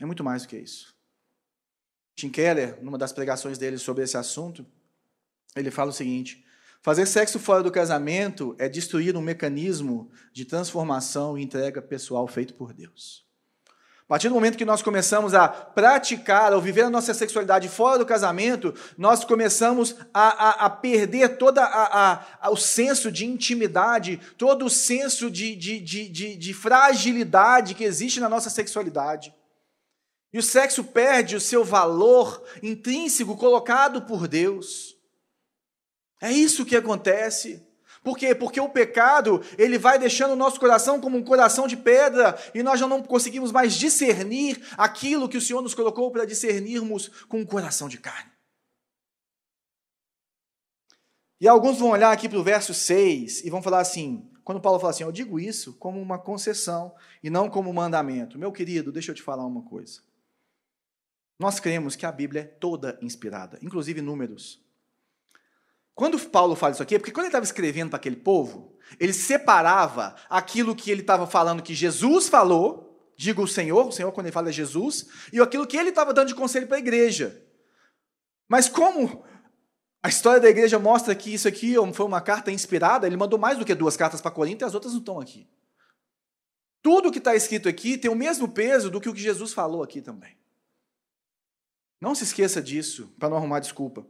É muito mais do que isso. Tim Keller, numa das pregações dele sobre esse assunto, ele fala o seguinte: fazer sexo fora do casamento é destruir um mecanismo de transformação e entrega pessoal feito por Deus. A partir do momento que nós começamos a praticar ou viver a nossa sexualidade fora do casamento, nós começamos a, a, a perder todo o senso de intimidade, todo o senso de, de, de, de, de fragilidade que existe na nossa sexualidade. E o sexo perde o seu valor intrínseco colocado por Deus. É isso que acontece. Por quê? Porque o pecado, ele vai deixando o nosso coração como um coração de pedra e nós já não conseguimos mais discernir aquilo que o Senhor nos colocou para discernirmos com um coração de carne. E alguns vão olhar aqui para o verso 6 e vão falar assim: quando Paulo fala assim, eu digo isso como uma concessão e não como mandamento. Meu querido, deixa eu te falar uma coisa. Nós cremos que a Bíblia é toda inspirada, inclusive números. Quando Paulo fala isso aqui, é porque quando ele estava escrevendo para aquele povo, ele separava aquilo que ele estava falando que Jesus falou, digo o Senhor, o Senhor quando ele fala é Jesus, e aquilo que ele estava dando de conselho para a igreja. Mas como a história da igreja mostra que isso aqui foi uma carta inspirada, ele mandou mais do que duas cartas para Corinto e as outras não estão aqui. Tudo que está escrito aqui tem o mesmo peso do que o que Jesus falou aqui também. Não se esqueça disso, para não arrumar desculpa.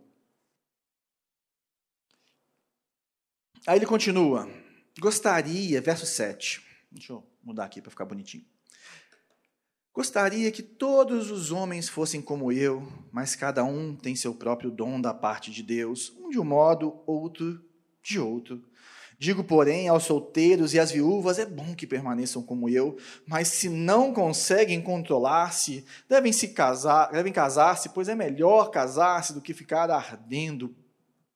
Aí ele continua. Gostaria, verso 7. Deixa eu mudar aqui para ficar bonitinho. Gostaria que todos os homens fossem como eu, mas cada um tem seu próprio dom da parte de Deus, um de um modo, outro de outro. Digo, porém, aos solteiros e às viúvas: é bom que permaneçam como eu, mas se não conseguem controlar-se, devem se casar, devem casar-se, pois é melhor casar-se do que ficar ardendo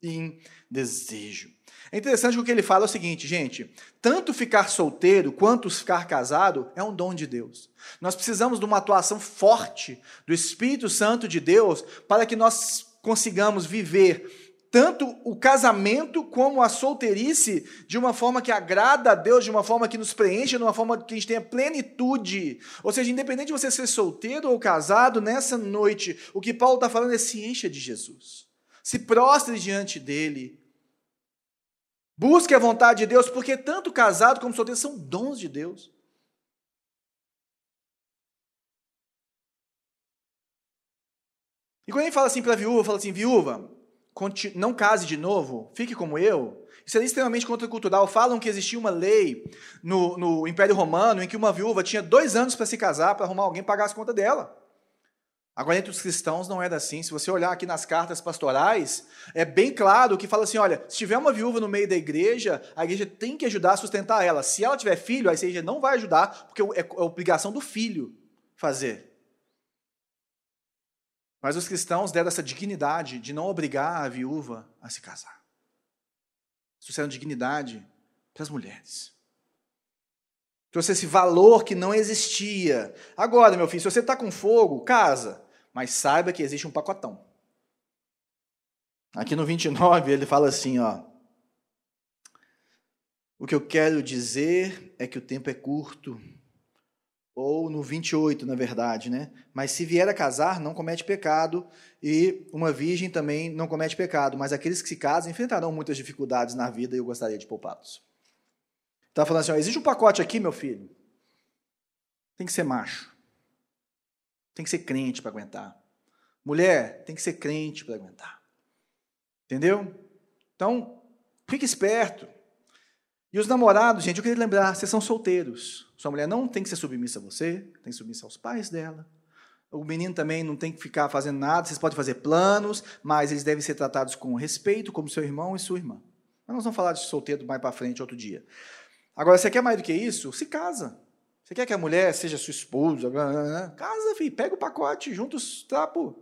em desejo. É interessante que o que ele fala é o seguinte, gente: tanto ficar solteiro quanto ficar casado é um dom de Deus. Nós precisamos de uma atuação forte do Espírito Santo de Deus para que nós consigamos viver tanto o casamento como a solteirice de uma forma que agrada a Deus, de uma forma que nos preenche, de uma forma que a gente tenha plenitude. Ou seja, independente de você ser solteiro ou casado, nessa noite, o que Paulo está falando é se encha de Jesus. Se prostre diante dele. Busque a vontade de Deus, porque tanto casado como solteiro são dons de Deus. E quando ele fala assim para a viúva, fala assim, viúva, não case de novo, fique como eu. Isso é extremamente contracultural. Falam que existia uma lei no, no Império Romano em que uma viúva tinha dois anos para se casar, para arrumar alguém pagar as contas dela. Agora, entre os cristãos não era assim. Se você olhar aqui nas cartas pastorais, é bem claro que fala assim: olha, se tiver uma viúva no meio da igreja, a igreja tem que ajudar a sustentar ela. Se ela tiver filho, a igreja não vai ajudar, porque é, é obrigação do filho fazer. Mas os cristãos deram essa dignidade de não obrigar a viúva a se casar. Trouxeram dignidade para as mulheres. Trouxe esse valor que não existia. Agora, meu filho, se você está com fogo, casa. Mas saiba que existe um pacotão. Aqui no 29 ele fala assim, ó. O que eu quero dizer é que o tempo é curto ou no 28, na verdade, né? Mas se vier a casar, não comete pecado, e uma virgem também não comete pecado, mas aqueles que se casam enfrentarão muitas dificuldades na vida e eu gostaria de poupá-los. Está falando assim: ó, existe um pacote aqui, meu filho. Tem que ser macho. Tem que ser crente para aguentar. Mulher, tem que ser crente para aguentar. Entendeu? Então, fique esperto. E os namorados, gente, eu queria lembrar, vocês são solteiros. Sua mulher não tem que ser submissa a você, tem que submissa aos pais dela. O menino também não tem que ficar fazendo nada, vocês podem fazer planos, mas eles devem ser tratados com respeito, como seu irmão e sua irmã. Mas nós vamos falar de solteiro mais para frente outro dia. Agora, você quer mais do que isso? Se casa. Você quer que a mulher seja sua esposa? Casa, filho, pega o pacote, junta os trapos.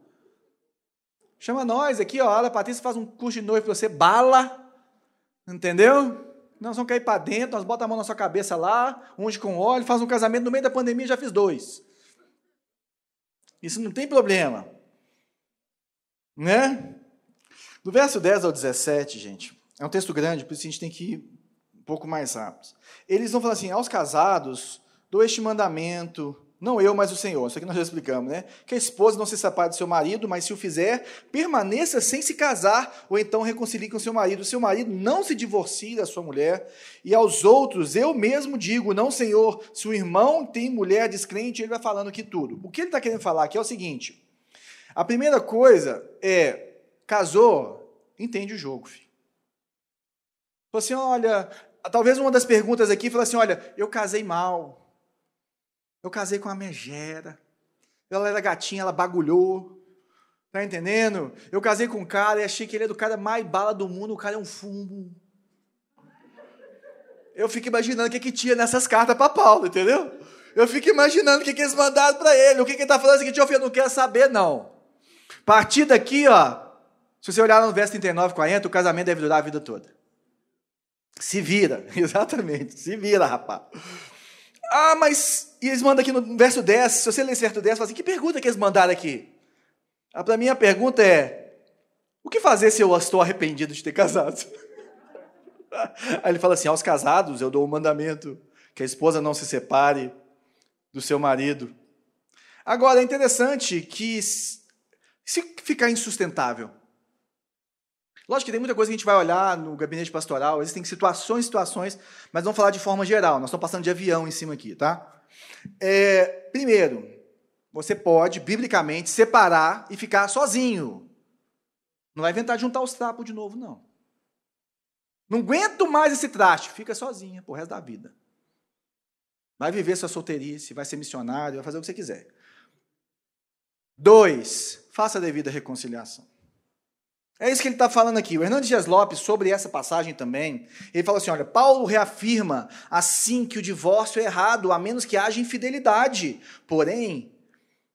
Chama nós aqui, ó. A Patrícia faz um curso de noivo para você, bala. Entendeu? Nós vamos cair para dentro, nós botamos a mão na sua cabeça lá, unge com óleo, faz um casamento no meio da pandemia, já fiz dois. Isso não tem problema. Né? Do verso 10 ao 17, gente, é um texto grande, por isso a gente tem que ir um pouco mais rápido. Eles vão falar assim: aos casados, dou este mandamento não eu, mas o Senhor. Isso aqui nós já explicamos, né? Que a esposa não se separe do seu marido, mas se o fizer, permaneça sem se casar, ou então reconcilie com seu marido. Seu marido não se divorcie da sua mulher. E aos outros, eu mesmo digo, não, Senhor, se o irmão tem mulher descrente, ele vai falando aqui tudo. O que ele está querendo falar aqui é o seguinte: a primeira coisa é, casou, entende o jogo, filho. Falou assim: olha, talvez uma das perguntas aqui, fala assim: olha, eu casei mal. Eu casei com uma megera. Ela era gatinha, ela bagulhou. Tá entendendo? Eu casei com um cara e achei que ele é do cara mais bala do mundo, o cara é um fumo. Eu fico imaginando o que, que tinha nessas cartas para Paulo, entendeu? Eu fico imaginando o que, que eles mandaram para ele, o que, que ele está falando assim, eu não quero saber, não. A partir daqui, ó, se você olhar no verso 39, 40, o casamento deve durar a vida toda. Se vira, exatamente, se vira, rapaz. Ah, mas. E eles mandam aqui no verso 10, se você ler certo 10, fala assim: que pergunta que eles mandaram aqui? Ah, Para mim a pergunta é: o que fazer se eu estou arrependido de ter casado? Aí ele fala assim: aos casados eu dou o um mandamento que a esposa não se separe do seu marido. Agora é interessante que se ficar insustentável, Lógico que tem muita coisa que a gente vai olhar no gabinete pastoral, existem situações, situações, mas vamos falar de forma geral. Nós estamos passando de avião em cima aqui, tá? É, primeiro, você pode, biblicamente, separar e ficar sozinho. Não vai inventar juntar os trapos de novo, não. Não aguento mais esse traste. Fica sozinha pro resto da vida. Vai viver sua solteirice, vai ser missionário, vai fazer o que você quiser. Dois, faça a devida reconciliação. É isso que ele está falando aqui. O Hernandes Dias Lopes, sobre essa passagem também, ele fala assim: olha, Paulo reafirma assim que o divórcio é errado, a menos que haja infidelidade. Porém,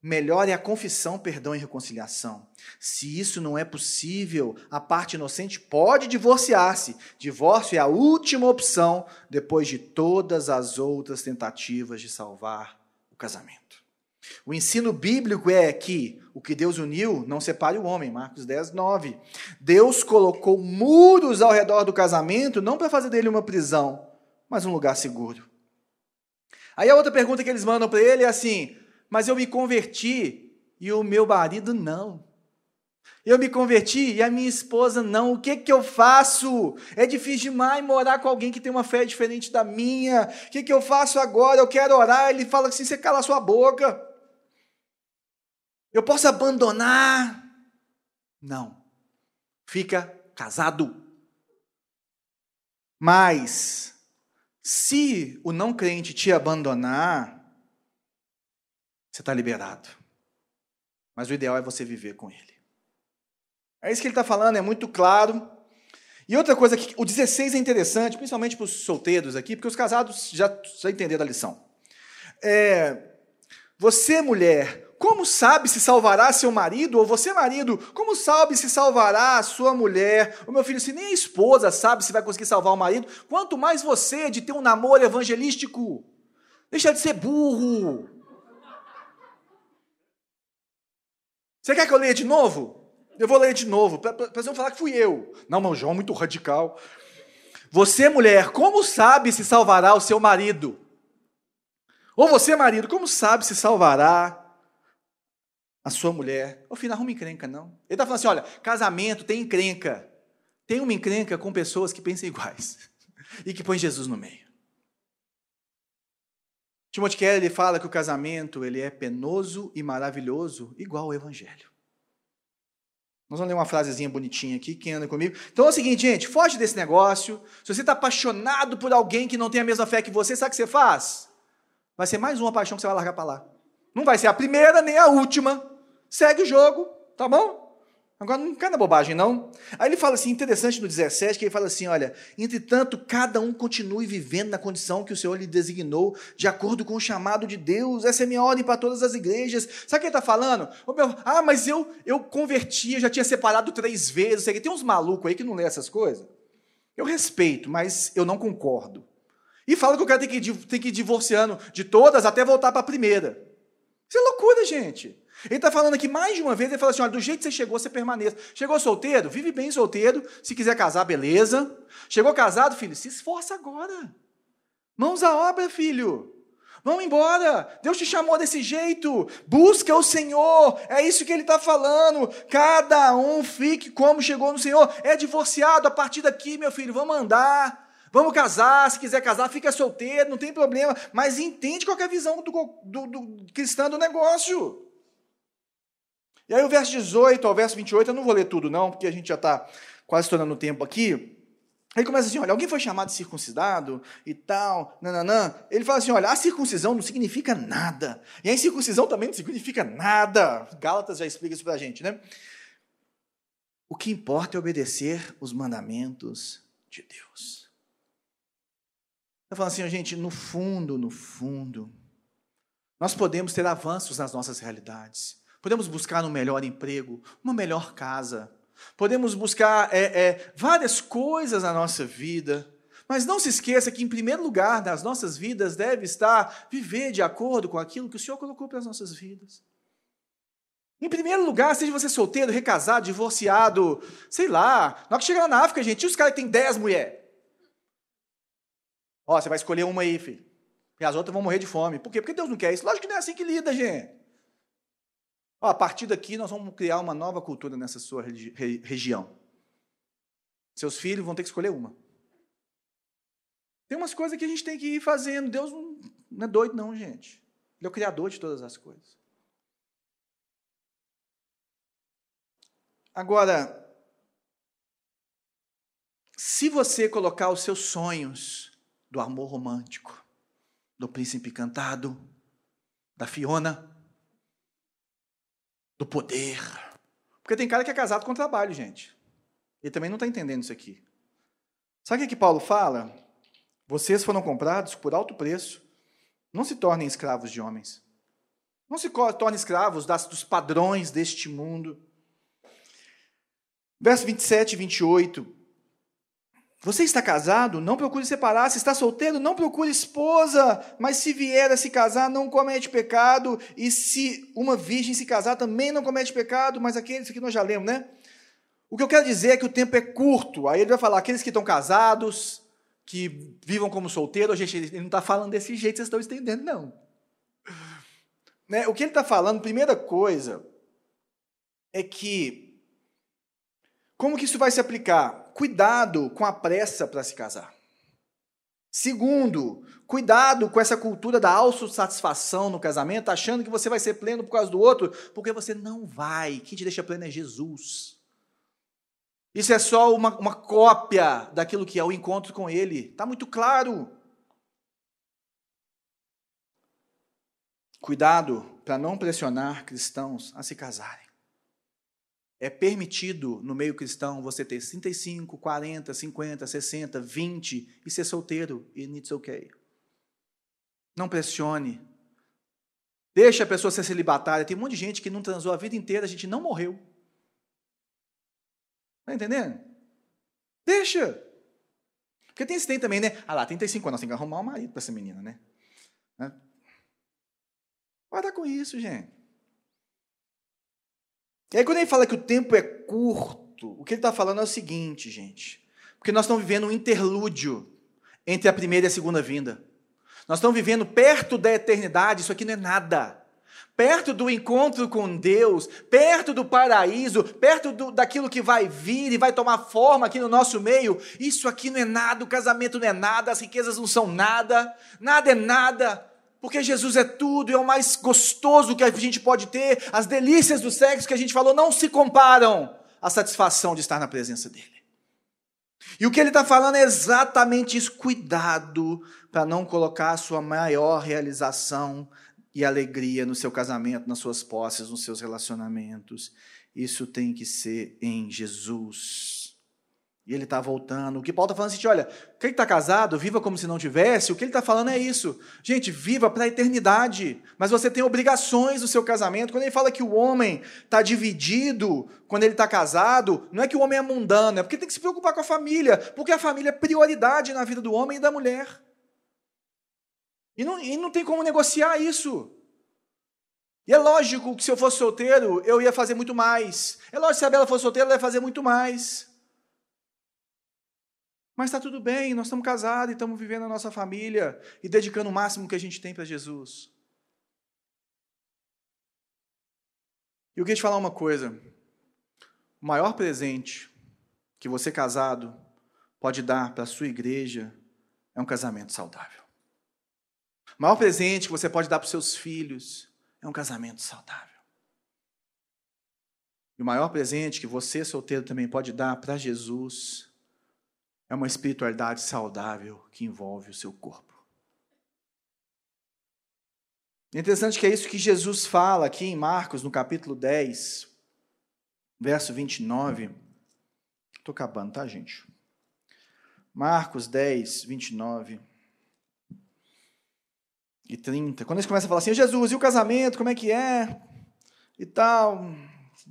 melhor é a confissão, perdão e reconciliação. Se isso não é possível, a parte inocente pode divorciar-se. Divórcio é a última opção depois de todas as outras tentativas de salvar o casamento. O ensino bíblico é que o que Deus uniu não separe o homem, Marcos 10, 9. Deus colocou muros ao redor do casamento, não para fazer dele uma prisão, mas um lugar seguro. Aí a outra pergunta que eles mandam para ele é assim: Mas eu me converti e o meu marido não. Eu me converti e a minha esposa não. O que que eu faço? É difícil demais morar com alguém que tem uma fé diferente da minha. O que que eu faço agora? Eu quero orar. Ele fala assim: você cala sua boca. Eu posso abandonar? Não. Fica casado. Mas, se o não crente te abandonar, você está liberado. Mas o ideal é você viver com ele. É isso que ele está falando, é muito claro. E outra coisa que o 16 é interessante, principalmente para os solteiros aqui, porque os casados já, já entenderam a lição. É, você, mulher, como sabe se salvará seu marido? Ou você, marido, como sabe se salvará a sua mulher? O meu filho, se nem a esposa sabe se vai conseguir salvar o marido, quanto mais você de ter um namoro evangelístico. Deixa de ser burro. Você quer que eu leia de novo? Eu vou ler de novo, para vocês não falar que fui eu. Não, meu João, muito radical. Você, mulher, como sabe se salvará o seu marido? Ou você, marido, como sabe se salvará a sua mulher. Ô filho, não arruma encrenca, não. Ele está falando assim: olha, casamento tem encrenca. Tem uma encrenca com pessoas que pensam iguais e que põem Jesus no meio. Timothy Keller ele fala que o casamento ele é penoso e maravilhoso, igual o evangelho. Nós vamos ler uma frasezinha bonitinha aqui, quem anda comigo. Então é o seguinte, gente, foge desse negócio. Se você está apaixonado por alguém que não tem a mesma fé que você, sabe o que você faz? Vai ser mais uma paixão que você vai largar para lá. Não vai ser a primeira nem a última segue o jogo, tá bom? Agora não cai na bobagem, não. Aí ele fala assim, interessante no 17, que ele fala assim: olha, entretanto, cada um continue vivendo na condição que o Senhor lhe designou, de acordo com o chamado de Deus. Essa é minha ordem para todas as igrejas. Sabe o que ele está falando? Ah, mas eu, eu converti, eu já tinha separado três vezes. Tem uns malucos aí que não lê essas coisas. Eu respeito, mas eu não concordo. E fala que o cara tem que, tem que ir divorciando de todas até voltar para a primeira. Isso é loucura, gente. Ele está falando aqui mais de uma vez, ele fala assim: olha, do jeito que você chegou, você permaneça. Chegou solteiro? Vive bem solteiro. Se quiser casar, beleza. Chegou casado, filho? Se esforça agora. Mãos à obra, filho. Vamos embora. Deus te chamou desse jeito. Busca o Senhor. É isso que ele está falando. Cada um fique como chegou no Senhor. É divorciado a partir daqui, meu filho. Vamos andar. Vamos casar. Se quiser casar, fica solteiro. Não tem problema. Mas entende qual é a visão do, do, do cristão do negócio. E aí o verso 18 ao verso 28, eu não vou ler tudo não, porque a gente já está quase estourando o tempo aqui. Ele começa assim: olha, alguém foi chamado de circuncidado e tal, nananã. Ele fala assim: olha, a circuncisão não significa nada. E a incircuncisão também não significa nada. Gálatas já explica isso pra gente, né? O que importa é obedecer os mandamentos de Deus. Está falando assim, gente, no fundo, no fundo, nós podemos ter avanços nas nossas realidades. Podemos buscar um melhor emprego, uma melhor casa, Podemos buscar é, é, várias coisas na nossa vida, mas não se esqueça que, em primeiro lugar das nossas vidas, deve estar viver de acordo com aquilo que o Senhor colocou para as nossas vidas. Em primeiro lugar, seja você solteiro, recasado, divorciado, sei lá. Na hora que chegar lá na África, gente, os caras que têm dez mulheres. Ó, você vai escolher uma aí, filho. E as outras vão morrer de fome. Por quê? Porque Deus não quer isso. Lógico que não é assim que lida, gente. Ó, a partir daqui, nós vamos criar uma nova cultura nessa sua regi região. Seus filhos vão ter que escolher uma. Tem umas coisas que a gente tem que ir fazendo. Deus não, não é doido, não, gente. Ele é o criador de todas as coisas. Agora, se você colocar os seus sonhos do amor romântico, do príncipe cantado, da Fiona, do poder. Porque tem cara que é casado com trabalho, gente. Ele também não está entendendo isso aqui. Sabe o que, que Paulo fala? Vocês foram comprados por alto preço. Não se tornem escravos de homens. Não se tornem escravos das, dos padrões deste mundo. Verso 27 e 28. Você está casado? Não procure separar. Se está solteiro, não procure esposa. Mas se vier a se casar, não comete pecado. E se uma virgem se casar, também não comete pecado. Mas aqueles que nós já lemos, né? O que eu quero dizer é que o tempo é curto. Aí ele vai falar: aqueles que estão casados, que vivam como solteiros. Ele não está falando desse jeito, vocês estão entendendo, não. Né? O que ele está falando, primeira coisa, é que. Como que isso vai se aplicar? Cuidado com a pressa para se casar. Segundo, cuidado com essa cultura da autossatisfação no casamento, achando que você vai ser pleno por causa do outro, porque você não vai. Quem te deixa pleno é Jesus. Isso é só uma, uma cópia daquilo que é o encontro com Ele. Está muito claro. Cuidado para não pressionar cristãos a se casarem. É permitido no meio cristão você ter 35, 40, 50, 60, 20 e ser solteiro e it's okay. Não pressione. Deixa a pessoa ser celibatária. Tem um monte de gente que não transou a vida inteira, a gente não morreu. Está entendendo? Deixa. Porque tem esse tem também, né? Ah lá, 35 anos, tem que arrumar um marido para essa menina, né? Para com isso, gente. E aí, quando ele fala que o tempo é curto, o que ele está falando é o seguinte, gente. Porque nós estamos vivendo um interlúdio entre a primeira e a segunda vinda. Nós estamos vivendo perto da eternidade, isso aqui não é nada. Perto do encontro com Deus, perto do paraíso, perto do, daquilo que vai vir e vai tomar forma aqui no nosso meio, isso aqui não é nada, o casamento não é nada, as riquezas não são nada, nada é nada. Porque Jesus é tudo e é o mais gostoso que a gente pode ter. As delícias do sexo que a gente falou não se comparam à satisfação de estar na presença dele. E o que ele está falando é exatamente isso: cuidado para não colocar a sua maior realização e alegria no seu casamento, nas suas posses, nos seus relacionamentos. Isso tem que ser em Jesus. E ele está voltando. O que Paulo está falando é assim: olha, quem está casado, viva como se não tivesse. O que ele está falando é isso. Gente, viva para a eternidade. Mas você tem obrigações no seu casamento. Quando ele fala que o homem está dividido, quando ele está casado, não é que o homem é mundano, é porque tem que se preocupar com a família. Porque a família é prioridade na vida do homem e da mulher. E não, e não tem como negociar isso. E é lógico que se eu fosse solteiro, eu ia fazer muito mais. É lógico que se a Bela fosse solteira, ela ia fazer muito mais. Mas está tudo bem, nós estamos casados e estamos vivendo a nossa família e dedicando o máximo que a gente tem para Jesus. E eu queria te falar uma coisa: o maior presente que você casado pode dar para a sua igreja é um casamento saudável. O maior presente que você pode dar para os seus filhos é um casamento saudável. E o maior presente que você, solteiro, também pode dar para Jesus é uma espiritualidade saudável que envolve o seu corpo. É interessante que é isso que Jesus fala aqui em Marcos, no capítulo 10, verso 29. Estou acabando, tá, gente? Marcos 10, 29 e 30. Quando eles começam a falar assim, Jesus, e o casamento, como é que é? E tal.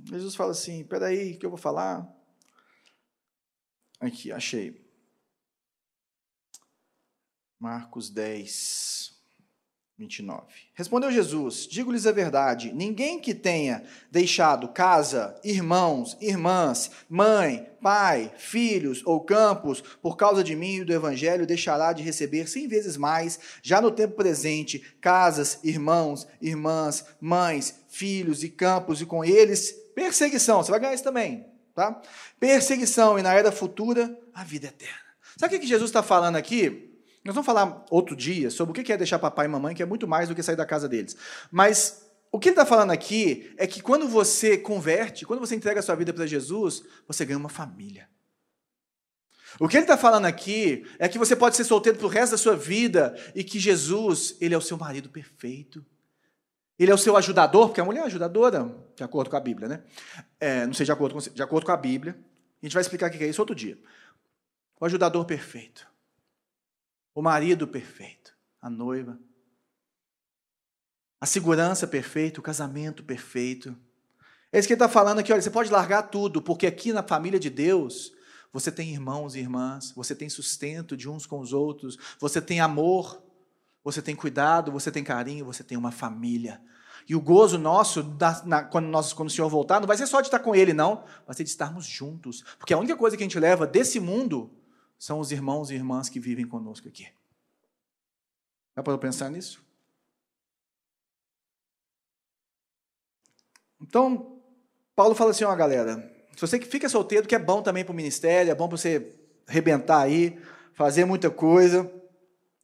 Jesus fala assim, peraí, que eu vou falar? Aqui, achei. Marcos 10, 29. Respondeu Jesus: Digo-lhes a verdade: ninguém que tenha deixado casa, irmãos, irmãs, mãe, pai, filhos ou campos, por causa de mim e do evangelho, deixará de receber cem vezes mais, já no tempo presente, casas, irmãos, irmãs, mães, filhos e campos, e com eles perseguição. Você vai ganhar isso também, tá? Perseguição, e na era futura, a vida eterna. Sabe o que Jesus está falando aqui? Nós vamos falar outro dia sobre o que é deixar papai e mamãe, que é muito mais do que sair da casa deles. Mas o que ele está falando aqui é que quando você converte, quando você entrega a sua vida para Jesus, você ganha uma família. O que ele está falando aqui é que você pode ser solteiro para o resto da sua vida e que Jesus, ele é o seu marido perfeito. Ele é o seu ajudador, porque a mulher é ajudadora, de acordo com a Bíblia, né? É, não sei de acordo, com, de acordo com a Bíblia. A gente vai explicar o que é isso outro dia. O ajudador perfeito o marido perfeito, a noiva, a segurança perfeita, o casamento perfeito. É isso que ele está falando aqui, olha, você pode largar tudo, porque aqui na família de Deus, você tem irmãos e irmãs, você tem sustento de uns com os outros, você tem amor, você tem cuidado, você tem carinho, você tem uma família. E o gozo nosso, da, na, quando, nós, quando o Senhor voltar, não vai ser só de estar com Ele, não, vai ser de estarmos juntos. Porque a única coisa que a gente leva desse mundo são os irmãos e irmãs que vivem conosco aqui. Dá para pensar nisso? Então, Paulo fala assim, ó, galera, se você que fica solteiro, que é bom também para o ministério, é bom para você arrebentar aí, fazer muita coisa,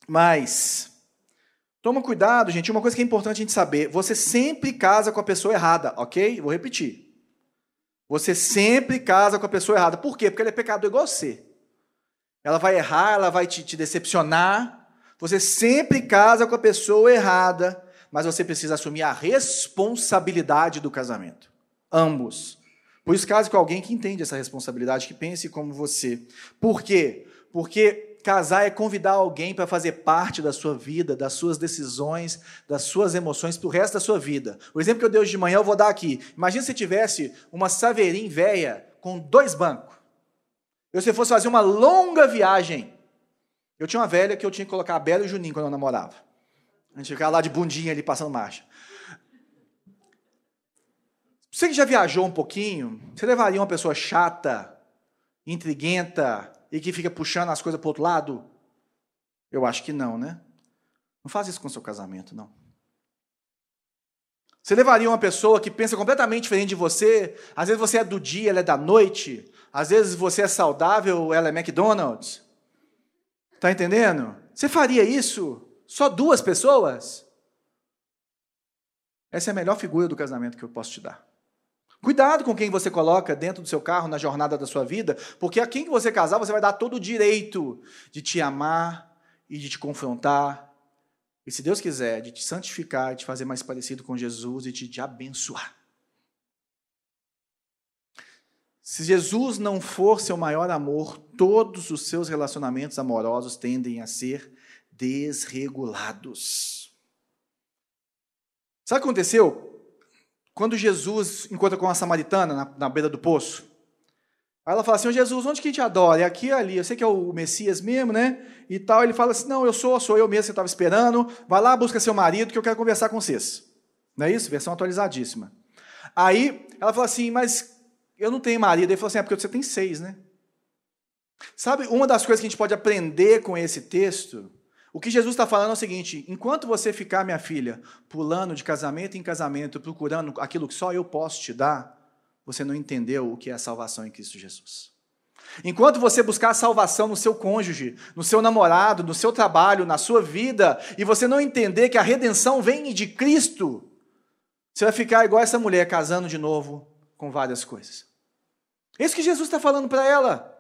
mas toma cuidado, gente, uma coisa que é importante a gente saber, você sempre casa com a pessoa errada, ok? Vou repetir. Você sempre casa com a pessoa errada. Por quê? Porque ele é pecador igual você. Ela vai errar, ela vai te, te decepcionar. Você sempre casa com a pessoa errada, mas você precisa assumir a responsabilidade do casamento. Ambos. Por isso, case com alguém que entende essa responsabilidade, que pense como você. Por quê? Porque casar é convidar alguém para fazer parte da sua vida, das suas decisões, das suas emoções para o resto da sua vida. O exemplo que eu dei hoje de manhã eu vou dar aqui. Imagina se tivesse uma Saverim velha com dois bancos. Eu, se fosse fazer uma longa viagem, eu tinha uma velha que eu tinha que colocar a Bela e o Juninho quando eu namorava. A gente ficava lá de bundinha ali passando marcha. Você que já viajou um pouquinho, você levaria uma pessoa chata, intriguenta e que fica puxando as coisas para o outro lado? Eu acho que não, né? Não faz isso com o seu casamento, não. Você levaria uma pessoa que pensa completamente diferente de você? Às vezes você é do dia, ela é da noite. Às vezes você é saudável, ela é McDonald's. Está entendendo? Você faria isso? Só duas pessoas? Essa é a melhor figura do casamento que eu posso te dar. Cuidado com quem você coloca dentro do seu carro na jornada da sua vida, porque a quem que você casar, você vai dar todo o direito de te amar e de te confrontar. E se Deus quiser, de te santificar, de te fazer mais parecido com Jesus e de te abençoar. Se Jesus não for seu maior amor, todos os seus relacionamentos amorosos tendem a ser desregulados. Sabe o que aconteceu? Quando Jesus encontra com a samaritana na, na beira do poço, aí ela fala assim: Jesus, onde que a gente adora? É aqui e ali. Eu sei que é o Messias mesmo, né? E tal. Ele fala assim: Não, eu sou, sou eu mesmo que estava esperando. Vai lá, busca seu marido, que eu quero conversar com vocês. Não é isso? Versão atualizadíssima. Aí ela fala assim: Mas eu não tenho marido. Ele falou assim: é porque você tem seis, né? Sabe, uma das coisas que a gente pode aprender com esse texto, o que Jesus está falando é o seguinte: enquanto você ficar, minha filha, pulando de casamento em casamento, procurando aquilo que só eu posso te dar, você não entendeu o que é a salvação em Cristo Jesus. Enquanto você buscar a salvação no seu cônjuge, no seu namorado, no seu trabalho, na sua vida, e você não entender que a redenção vem de Cristo, você vai ficar igual essa mulher casando de novo com várias coisas. Isso que Jesus está falando para ela.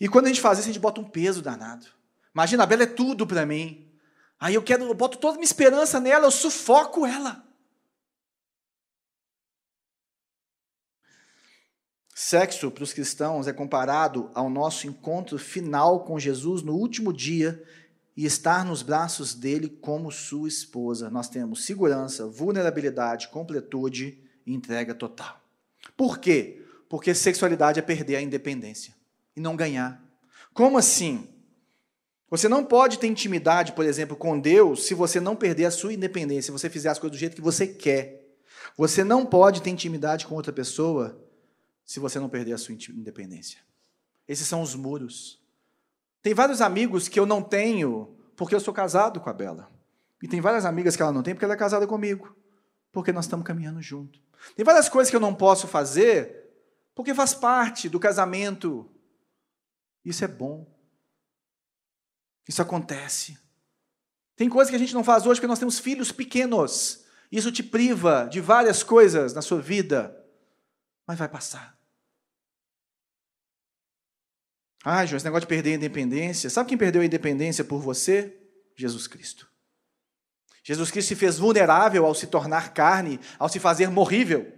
E quando a gente faz isso, a gente bota um peso danado. Imagina, a Bela é tudo para mim. Aí eu quero, eu boto toda a minha esperança nela, eu sufoco ela. Sexo para os cristãos é comparado ao nosso encontro final com Jesus no último dia e estar nos braços dele como sua esposa. Nós temos segurança, vulnerabilidade, completude entrega total. Por quê? Porque sexualidade é perder a independência e não ganhar. Como assim? Você não pode ter intimidade, por exemplo, com Deus se você não perder a sua independência, se você fizer as coisas do jeito que você quer. Você não pode ter intimidade com outra pessoa se você não perder a sua independência. Esses são os muros. Tem vários amigos que eu não tenho porque eu sou casado com a Bela. E tem várias amigas que ela não tem porque ela é casada comigo. Porque nós estamos caminhando junto. Tem várias coisas que eu não posso fazer porque faz parte do casamento. Isso é bom. Isso acontece. Tem coisas que a gente não faz hoje porque nós temos filhos pequenos. Isso te priva de várias coisas na sua vida. Mas vai passar. Ah, João, esse negócio de perder a independência. Sabe quem perdeu a independência por você? Jesus Cristo. Jesus Cristo se fez vulnerável ao se tornar carne, ao se fazer morrível.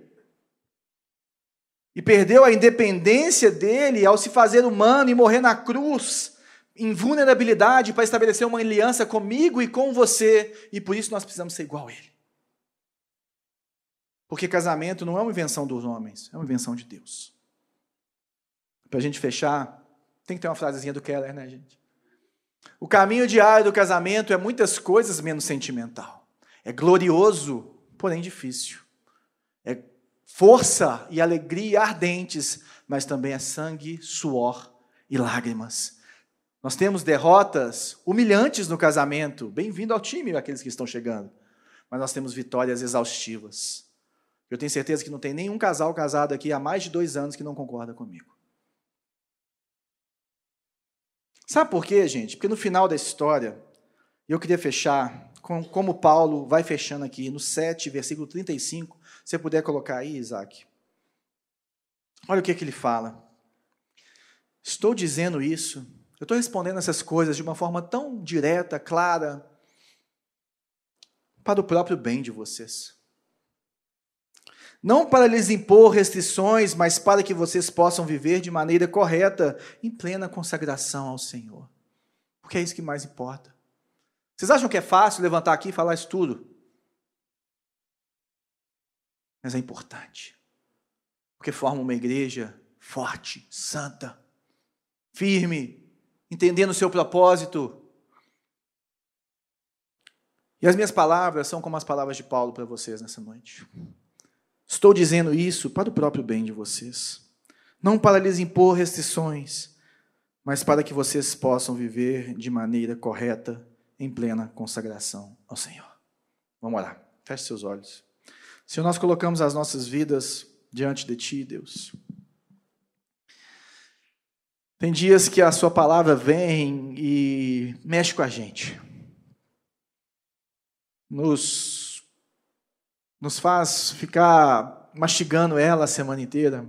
E perdeu a independência dele ao se fazer humano e morrer na cruz, em vulnerabilidade, para estabelecer uma aliança comigo e com você. E por isso nós precisamos ser igual a ele. Porque casamento não é uma invenção dos homens, é uma invenção de Deus. Para a gente fechar, tem que ter uma frasezinha do Keller, né, gente? O caminho diário do casamento é muitas coisas menos sentimental. É glorioso, porém difícil. É força e alegria ardentes, mas também é sangue, suor e lágrimas. Nós temos derrotas humilhantes no casamento. Bem-vindo ao time, aqueles que estão chegando. Mas nós temos vitórias exaustivas. Eu tenho certeza que não tem nenhum casal casado aqui há mais de dois anos que não concorda comigo. Sabe por quê, gente? Porque no final da história, eu queria fechar com como Paulo vai fechando aqui no 7, versículo 35. Se você puder colocar aí, Isaac. Olha o que, que ele fala. Estou dizendo isso, eu estou respondendo essas coisas de uma forma tão direta, clara, para o próprio bem de vocês não para lhes impor restrições, mas para que vocês possam viver de maneira correta, em plena consagração ao Senhor. Porque é isso que mais importa. Vocês acham que é fácil levantar aqui e falar isso tudo? Mas é importante. Porque forma uma igreja forte, santa, firme, entendendo o seu propósito. E as minhas palavras são como as palavras de Paulo para vocês nessa noite. Estou dizendo isso para o próprio bem de vocês, não para lhes impor restrições, mas para que vocês possam viver de maneira correta, em plena consagração ao Senhor. Vamos orar. Feche seus olhos. Senhor, nós colocamos as nossas vidas diante de Ti, Deus. Tem dias que a Sua palavra vem e mexe com a gente, nos nos faz ficar mastigando ela a semana inteira,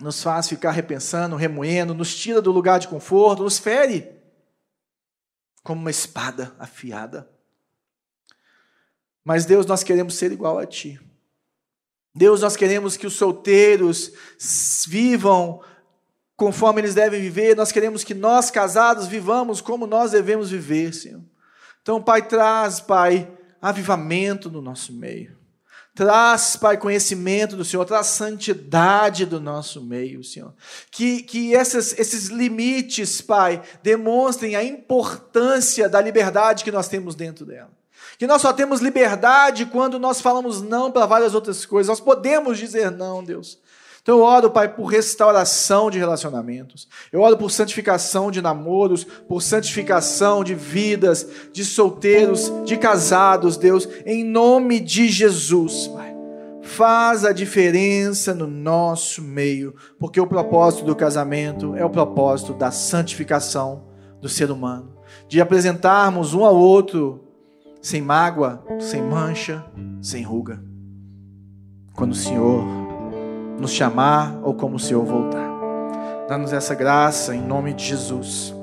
nos faz ficar repensando, remoendo, nos tira do lugar de conforto, nos fere como uma espada afiada. Mas Deus, nós queremos ser igual a Ti. Deus, nós queremos que os solteiros vivam conforme eles devem viver, nós queremos que nós casados vivamos como nós devemos viver, Senhor. Então, Pai, traz, Pai, avivamento no nosso meio. Traz, Pai, conhecimento do Senhor, traz santidade do nosso meio, Senhor. Que, que essas, esses limites, Pai, demonstrem a importância da liberdade que nós temos dentro dela. Que nós só temos liberdade quando nós falamos não para várias outras coisas. Nós podemos dizer não, Deus. Então eu oro, Pai, por restauração de relacionamentos. Eu oro por santificação de namoros, por santificação de vidas, de solteiros, de casados, Deus, em nome de Jesus, Pai. Faz a diferença no nosso meio, porque o propósito do casamento é o propósito da santificação do ser humano, de apresentarmos um ao outro sem mágoa, sem mancha, sem ruga. Quando o Senhor nos chamar ou como o Senhor voltar. Dá-nos essa graça em nome de Jesus.